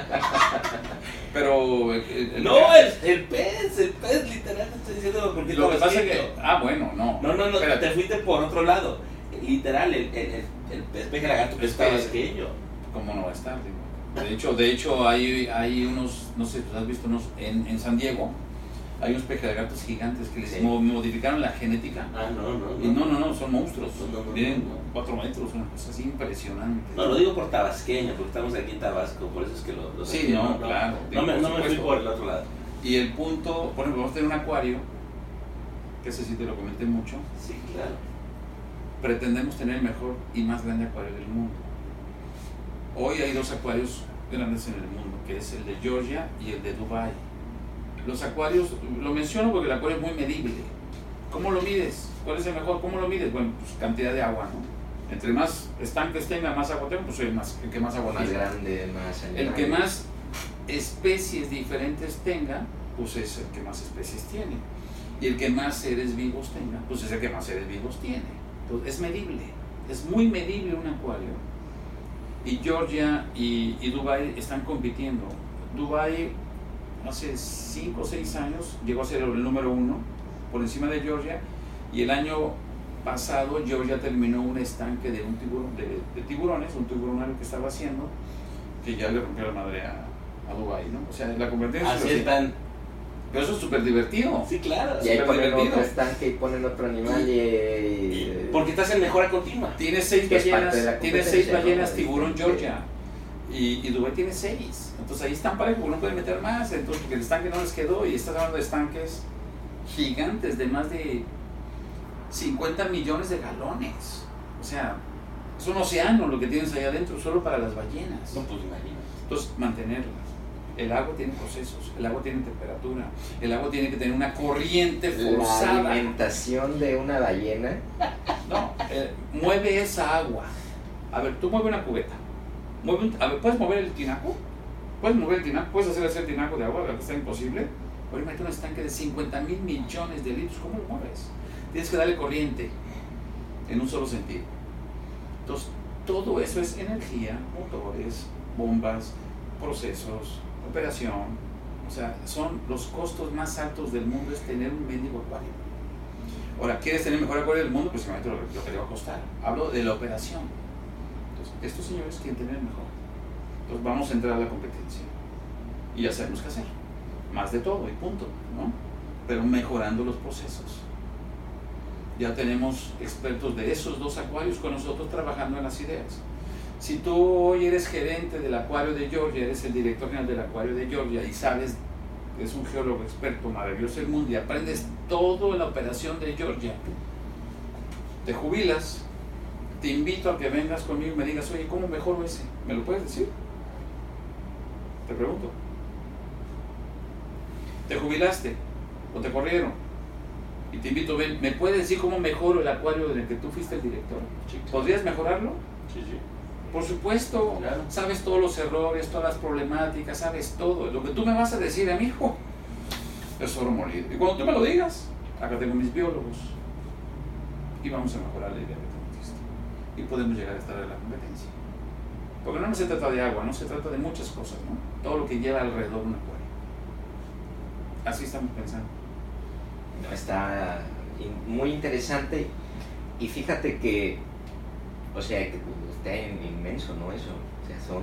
Pero. eh, el- No, el, el pez, el pez, literal, te estoy diciendo porque Lo que pasa es que. Ah, bueno, no. No, no, no, Espérate. te fuiste por otro lado. Literal, el, el, el, el pez peje lagarto que Es. ¿Cómo no va a estar? Digo? De hecho, de hecho hay, hay unos, no sé, ¿tú has visto unos en, en San Diego? Hay unos pejelagartos gigantes que les Sí. mo- modificaron la genética. Ah, no, no, Y no, no, no, son monstruos. No, no, no, Tienen no, no. cuatro metros, una cosa así impresionante. No, lo digo por tabasqueño, porque estamos aquí en Tabasco, por eso es que lo, lo Sí, no, claro, No, me, no me fui por el otro lado. Y el punto, por ejemplo, vamos a tener un acuario, que ese sí te lo comenté mucho. Sí, claro. Pretendemos tener el mejor y más grande acuario del mundo. Hoy hay dos acuarios grandes en el mundo, que es el de Georgia y el de Dubai. Los acuarios, lo menciono porque el acuario es muy medible. ¿Cómo lo mides? ¿Cuál es el mejor? ¿Cómo lo mides? Bueno, pues cantidad de agua, ¿no? Entre más estanques tenga, más agua tenga, pues el, más, el que más agua Más grande, más El animal. que más especies diferentes tenga, pues es el que más especies tiene. Y el que más seres vivos tenga, pues es el que más seres vivos tiene. Entonces, es medible, es muy medible un acuario. Y Georgia y, y Dubai están compitiendo. Dubai hace 5 o 6 años llegó a ser el número uno por encima de Georgia y el año pasado Georgia terminó un estanque de un tiburón, de, de tiburones, un tiburonario que estaba haciendo, que ya le rompió la madre a, a Dubai, ¿no? O sea, la competencia así. están. Pero eso es súper divertido. Sí, claro. Y ahí ponen divertido. otro estanque y ponen otro animal y... y- Porque estás en mejora continua. Tiene seis ballenas, de la tiene seis ballenas ¿no? tiburón. Georgia. Y, y Dubái tiene seis. Entonces ahí están parejos, no pueden meter más. Entonces, porque el estanque no les quedó. Y estás hablando de estanques gigantes de más de 50 millones de galones. O sea, es un océano lo que tienes ahí adentro, solo para las ballenas. No, pues imagínate. Entonces, mantenerlas. El agua tiene procesos, el agua tiene temperatura, el agua tiene que tener una corriente La forzada. alimentación de una ballena. No, eh, mueve esa agua. A ver, tú mueve una cubeta. Mueve un- a ver, ¿puedes mover el tinaco? ¿Puedes mover el tinaco? ¿Puedes hacer ese tinaco de agua? ¿Verdad que está imposible? Ahora imagínate un estanque de 50 mil millones de litros. ¿Cómo lo mueves? Tienes que darle corriente en un solo sentido. Entonces, todo eso es energía, motores, bombas, procesos, operación. O sea, son los costos más altos del mundo es tener un mendigo acuario. Ahora, ¿quieres tener el mejor acuario del mundo? Pues imagínate lo, lo que le va a costar. Hablo de la operación. Entonces, estos señores quieren tener mejor. Entonces vamos a entrar a la competencia. Y ya sabemos qué hacer. Más de todo y punto, ¿no? Pero mejorando los procesos. Ya tenemos expertos de esos dos acuarios con nosotros trabajando en las ideas. Si tú hoy eres gerente del acuario de Georgia, eres el director general del acuario de Georgia y sabes, es un geólogo experto maravilloso del mundo y aprendes toda la operación de Georgia, te jubilas, te invito a que vengas conmigo y me digas, oye, ¿cómo mejoro ese? ¿Me lo puedes decir? Te pregunto. ¿Te jubilaste o te corrieron? Y te invito, ven, ¿me puedes decir cómo mejoro el acuario en el que tú fuiste el director? ¿Podrías mejorarlo? Sí, sí. Por supuesto, Claro. sabes todos los errores, todas las problemáticas, sabes todo. Lo que tú me vas a decir a mi hijo es oro molido. Y cuando tú me lo digas, acá tengo mis biólogos y vamos a mejorar la idea metiste. Y podemos llegar a estar en la competencia. Porque no se trata de agua, no se trata de muchas cosas, ¿no? Todo lo que lleva alrededor un acuario. Así estamos pensando. Está muy interesante y fíjate que, o sea, que está inmenso, ¿no? Eso, o sea, son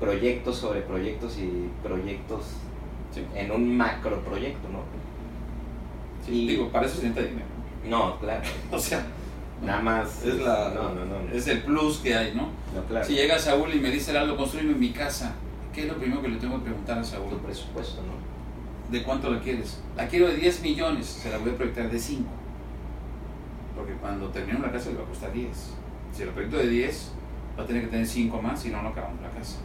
proyectos sobre proyectos y proyectos en un macro proyecto, ¿no? Sí, y, digo, para eso se necesita dinero. No, claro. o sea, nada más. Es, la, no, no, no, es el plus que hay, ¿no? claro. Si llega Saúl y me dice, Aldo, construyeme mi casa, ¿qué es lo primero que le tengo que preguntar a Saúl? Tu presupuesto, ¿no? ¿De cuánto la quieres? La quiero de 10 millones, se la voy a proyectar de 5. Porque cuando termine la casa le va a costar 10. Si el proyecto de 10, va a tener que tener 5 más, si no, no acabamos la casa.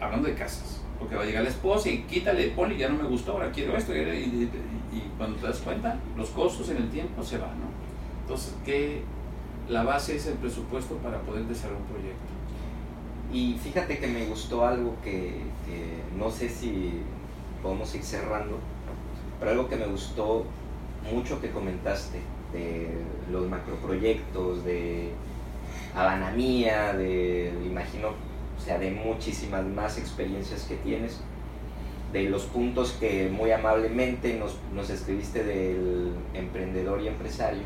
Hablando de casas. Porque va a llegar la esposa y quítale, ponle, ya no me gustó, ahora quiero esto. Y, cuando te das cuenta, los costos en el tiempo se van, ¿no? Entonces, ¿qué? La base es el presupuesto para poder desarrollar un proyecto. Y fíjate que me gustó algo que no sé si podemos ir cerrando, pero algo que me gustó mucho que comentaste de los macroproyectos, de Habana Mía, de, imagino, o sea, de muchísimas más experiencias que tienes, de los puntos que muy amablemente nos, nos escribiste del emprendedor y empresario,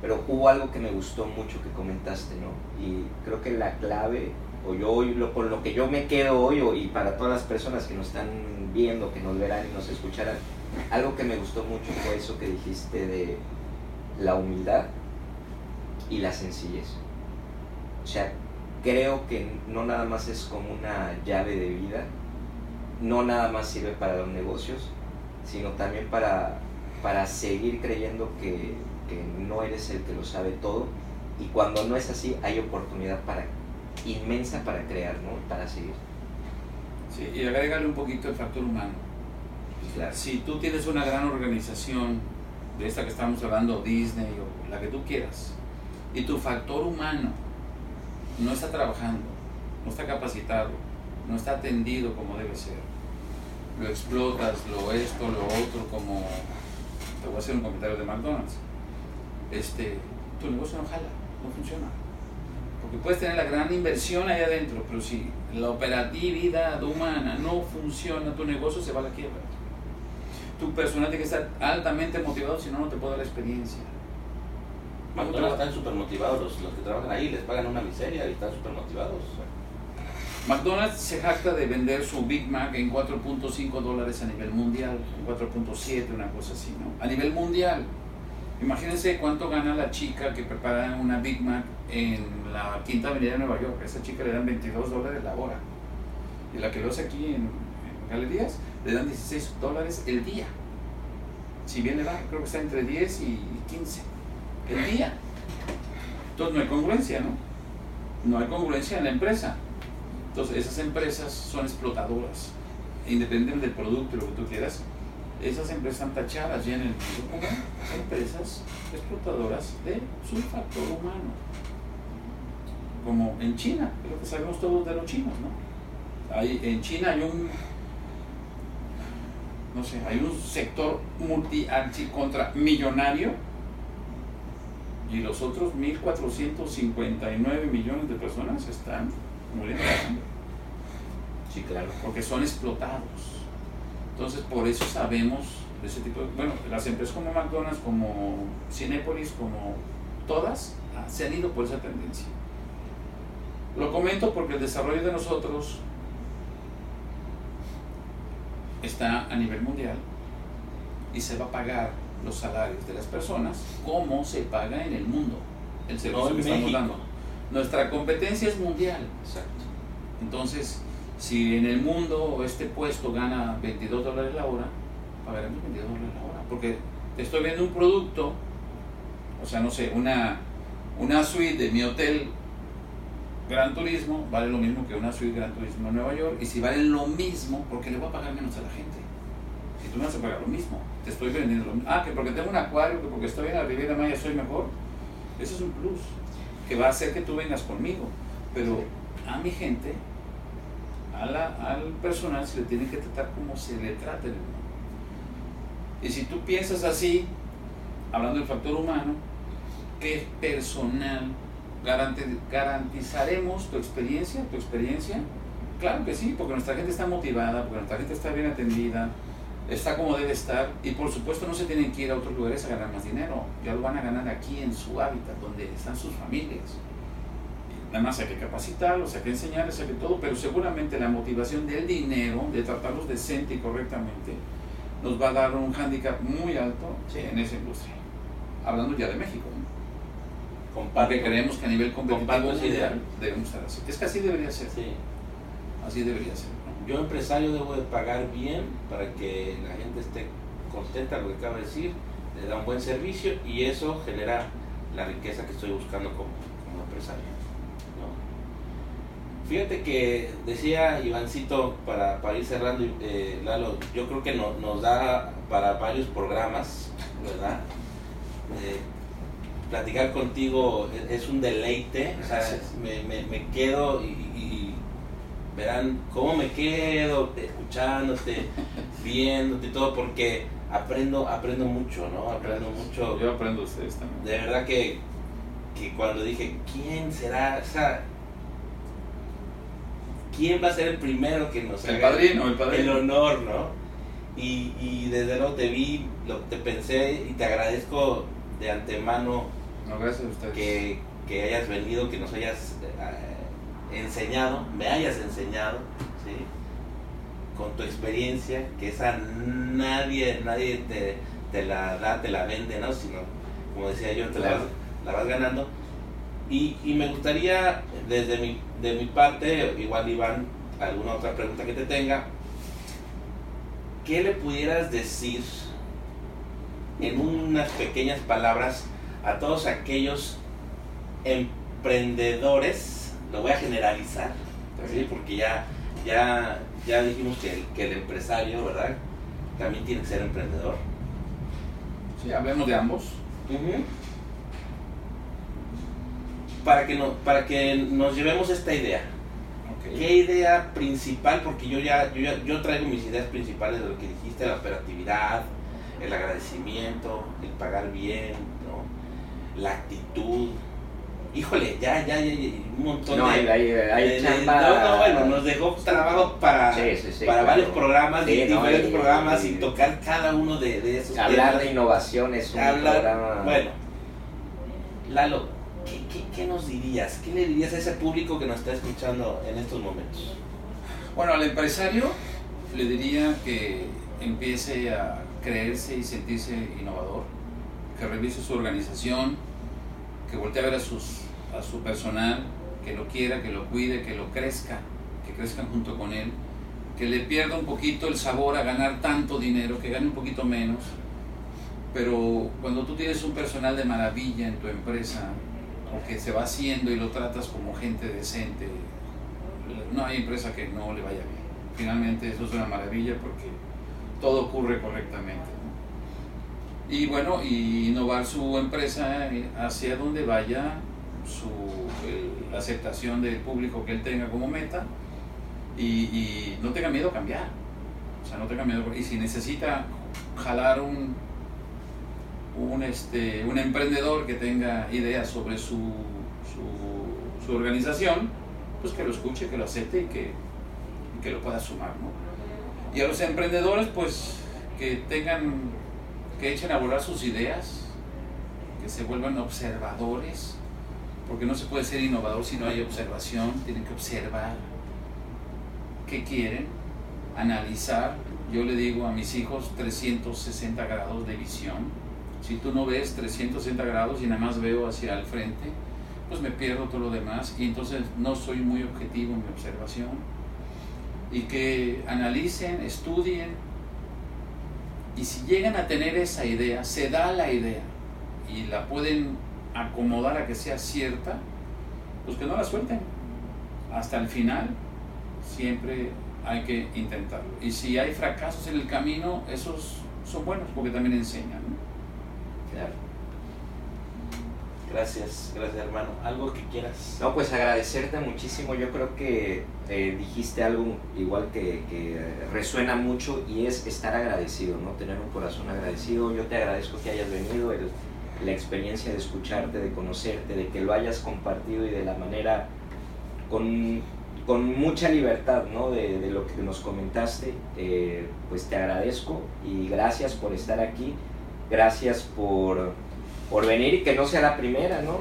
pero hubo algo que me gustó mucho que comentaste, ¿no? Y creo que la clave, o yo hoy, lo, con lo que yo me quedo hoy, y para todas las personas que nos están viendo, que nos verán y nos escucharán, algo que me gustó mucho fue eso que dijiste de la humildad y la sencillez. O sea, creo que no nada más es como una llave de vida, no nada más sirve para los negocios, sino también para, para seguir creyendo que, que no eres el que lo sabe todo y cuando no es así hay oportunidad para inmensa para crear, ¿no? Para seguir. Sí, y agregarle un poquito el factor humano. Si tú tienes una gran organización, de esta que estamos hablando, Disney o la que tú quieras, y tu factor humano no está trabajando, no está capacitado, no está atendido como debe ser, lo explotas, lo esto, lo otro, como te voy a hacer un comentario de McDonald's, este, tu negocio no jala, no funciona. Porque puedes tener la gran inversión ahí adentro, pero si la operatividad humana no funciona, tu negocio se va a la quiebra. Tu personal tiene que estar altamente motivado, si no, no te puede dar la experiencia. McDonald's están súper motivados, los, los, que trabajan ahí les pagan una miseria y están súper motivados. McDonald's se jacta de vender su Big Mac en 4.5 dólares a nivel mundial, en 4.7, una cosa así, ¿no? A nivel mundial. Imagínense cuánto gana la chica que prepara una Big Mac en la Quinta Avenida de Nueva York. A esa chica le dan 22 dólares la hora. Y la que lo hace aquí en, Galerías le dan 16 dólares el día. Si bien le dan, creo que está entre 10 y 15 el día. Entonces no hay congruencia, ¿no? No hay congruencia en la empresa. Entonces esas empresas son explotadoras, independientemente del producto y lo que tú quieras esas empresas están tachadas ya en el mundo como empresas explotadoras de su factor humano. Como en China, lo que sabemos todos de los chinos, ¿no? Hay, en China hay un, no sé, hay un sector multi contra millonario y los otros 1.459 millones de personas están muriendo Sí, claro. Porque son explotados entonces, por eso sabemos de ese tipo de... Bueno, las empresas como McDonald's, como Cinepolis, como todas, ah, se han ido por esa tendencia. Lo comento porque el desarrollo de nosotros está a nivel mundial y se va a pagar los salarios de las personas como se paga en el mundo el servicio que estamos dando. Nuestra competencia es mundial. Exacto. Entonces, si en el mundo este puesto gana 22 dólares la hora, pagaremos 22 dólares la hora. Porque estoy viendo un producto, o sea, no sé, una, una suite de mi hotel Gran Turismo vale lo mismo que una suite Gran Turismo en Nueva York. Y si vale lo mismo, ¿por qué le voy a pagar menos a la gente? Si tú me vas a pagar lo mismo, te estoy vendiendo lo mismo. Ah, que porque tengo un acuario, que porque estoy en la Riviera Maya soy mejor. Eso es un plus que va a hacer que tú vengas conmigo. Pero a mi gente al personal se le tiene que tratar como se le trata. Y si tú piensas así, hablando del factor humano, ¿qué personal ¿garantizaremos tu experiencia, tu experiencia? Claro que sí, porque nuestra gente está motivada, porque nuestra gente está bien atendida, está como debe estar y por supuesto no se tienen que ir a otros lugares a ganar más dinero, ya lo van a ganar aquí en su hábitat, donde están sus familias. Nada más hay que capacitarlos, hay que enseñarles, hay que todo, pero seguramente la motivación del dinero, de tratarlos decente y correctamente, nos va a dar un hándicap muy alto en esa industria. Hablando ya de México. ¿No? Porque creemos que a nivel competitivo ideal. debemos estar así. Es que así debería ser. Sí. Así debería ser. Yo empresario debo de pagar bien para que la gente esté contenta, lo que acabo de decir, le da un buen servicio y eso genera la riqueza que estoy buscando como, como empresario. ¿no? Fíjate que decía Ivancito, para, para ir cerrando, eh, Lalo, yo creo que no, nos da para varios programas, ¿verdad? Eh, platicar contigo es, es un deleite, o sea, me, me, me quedo y, y verán cómo me quedo escuchándote, viéndote y todo, porque aprendo, aprendo mucho, ¿no? Aprendo mucho. Yo aprendo de ustedes también. De verdad que, que cuando dije, ¿quién será? O sea, ¿quién va a ser el primero que nos El haga padrino, el padrino. el honor, ¿no? Y, y desde luego te vi, lo, te pensé y te agradezco de antemano No, gracias a ustedes. que, que hayas venido, que nos hayas eh, enseñado, me hayas enseñado, ¿sí? Con tu experiencia, que esa nadie, nadie te, te la da, te la vende, ¿no? Sino, como decía yo, te la, vas, la vas ganando. Y, y me gustaría, desde mi, de mi parte, igual Iván, alguna otra pregunta que te tenga, ¿qué le pudieras decir en unas pequeñas palabras a todos aquellos emprendedores, lo voy a generalizar, ¿sí? porque ya, ya, ya dijimos que el, que el empresario, ¿verdad? También tiene que ser emprendedor. Sí, hablemos de ambos. Para que, no, para que nos llevemos esta idea. ¿Qué idea principal? Porque yo ya, yo ya yo traigo mis ideas principales de lo que dijiste, la operatividad, el agradecimiento, el pagar bien. La actitud. Híjole, ya, ya, ya, ya, un montón No, de... hay, hay, hay de- de- chamba. no, no, bueno, nos dejó trabajo para, Sí, sí, sí, para claro. varios programas, no, diferentes y- programas y, y- tocar cada uno de, de esos Hablar temas. de innovación es un Hablar- programa. Bueno, Lalo, ¿qué, qué, qué nos dirías? ¿Qué le dirías a ese público que nos está escuchando en estos momentos? Bueno, al empresario le diría que empiece a creerse y sentirse innovador, que revise su organización, que voltee a ver a, sus, a su personal, que lo quiera, que lo cuide, que lo crezca, que crezcan junto con él, que le pierda un poquito el sabor a ganar tanto dinero, que gane un poquito menos, pero cuando tú tienes un personal de maravilla en tu empresa, o que se va haciendo y lo tratas como gente decente, no hay empresa que no le vaya bien. Finalmente eso es una maravilla porque todo ocurre correctamente. Y bueno, y innovar su empresa hacia donde vaya su aceptación del público que él tenga como meta y, no tenga miedo a cambiar. O sea, no tenga miedo. Y si necesita jalar un, un, este, un emprendedor que tenga ideas sobre su, su, organización, pues que lo escuche, que lo acepte y que, que lo pueda sumar. ¿no? Y a los emprendedores, pues que tengan, que echen a volar sus ideas, que se vuelvan observadores, porque no se puede ser innovador si no hay observación, tienen que observar qué quieren, analizar. Yo le digo a mis hijos 360 grados de visión. Si tú no ves 360 grados y nada más veo hacia el frente, pues me pierdo todo lo demás y entonces no soy muy objetivo en mi observación. Y que analicen, estudien y si llegan a tener esa idea, se da la idea y la pueden acomodar a que sea cierta, pues que no la suelten. Hasta el final siempre hay que intentarlo. Y si hay fracasos en el camino, esos son buenos porque también enseñan. ¿no? Gracias, gracias hermano. ¿Algo que quieras? No, pues agradecerte muchísimo. Yo creo que eh, dijiste algo igual que, que resuena mucho y es estar agradecido, ¿no? Tener un corazón agradecido. Yo te agradezco que hayas venido, la experiencia de escucharte, de conocerte, de que lo hayas compartido y de la manera con, con mucha libertad ¿no? de, de, lo que nos comentaste, eh, pues te agradezco y gracias por estar aquí, gracias por, por venir y que no sea la primera, ¿no?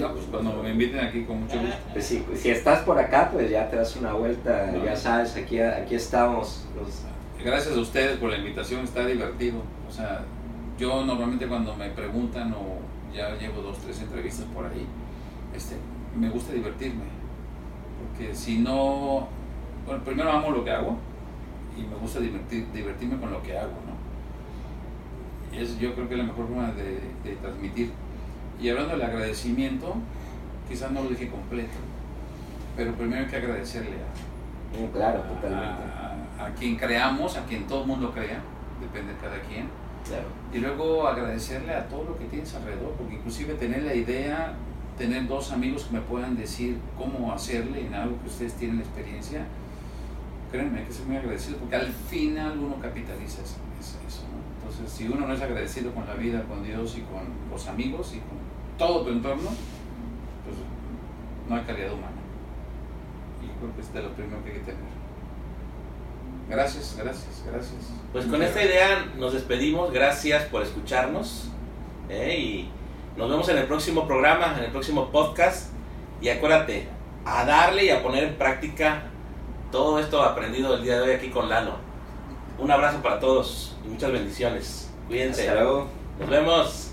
No, pues cuando me inviten aquí con mucho gusto. Pues si, si estás por acá, pues ya te das una vuelta, no, ya sabes, aquí, aquí estamos. Los... Gracias a ustedes por la invitación, está divertido. O sea, yo normalmente cuando me preguntan o ya llevo dos, tres entrevistas por ahí, este, me gusta divertirme. Porque si no, bueno, primero amo lo que hago y me gusta divertir, divertirme con lo que hago, es, yo creo que es la mejor forma de, de transmitir. Y hablando del agradecimiento, quizás no lo dije completo, pero primero hay que agradecerle a, claro, totalmente. A, a, quien creamos, a quien todo el mundo crea, depende de cada quien. Claro. Y luego agradecerle a todo lo que tienes alrededor, porque inclusive tener la idea, tener dos amigos que me puedan decir cómo hacerle en algo que ustedes tienen experiencia, créanme, hay que ser muy agradecido, porque al final uno capitaliza eso. Entonces, si uno no es agradecido con la vida, con Dios y con los amigos y con todo tu entorno, pues no hay calidad humana. Y creo que es de lo primero que hay que tener. Gracias, gracias, gracias. Pues con esta idea nos despedimos. Gracias por escucharnos. ¿eh? Y nos vemos en el próximo programa, en el próximo podcast. Y acuérdate, a darle y a poner en práctica todo esto aprendido el día de hoy aquí con Lalo. Un abrazo para todos y muchas bendiciones. Cuídense. Hasta luego. Nos vemos.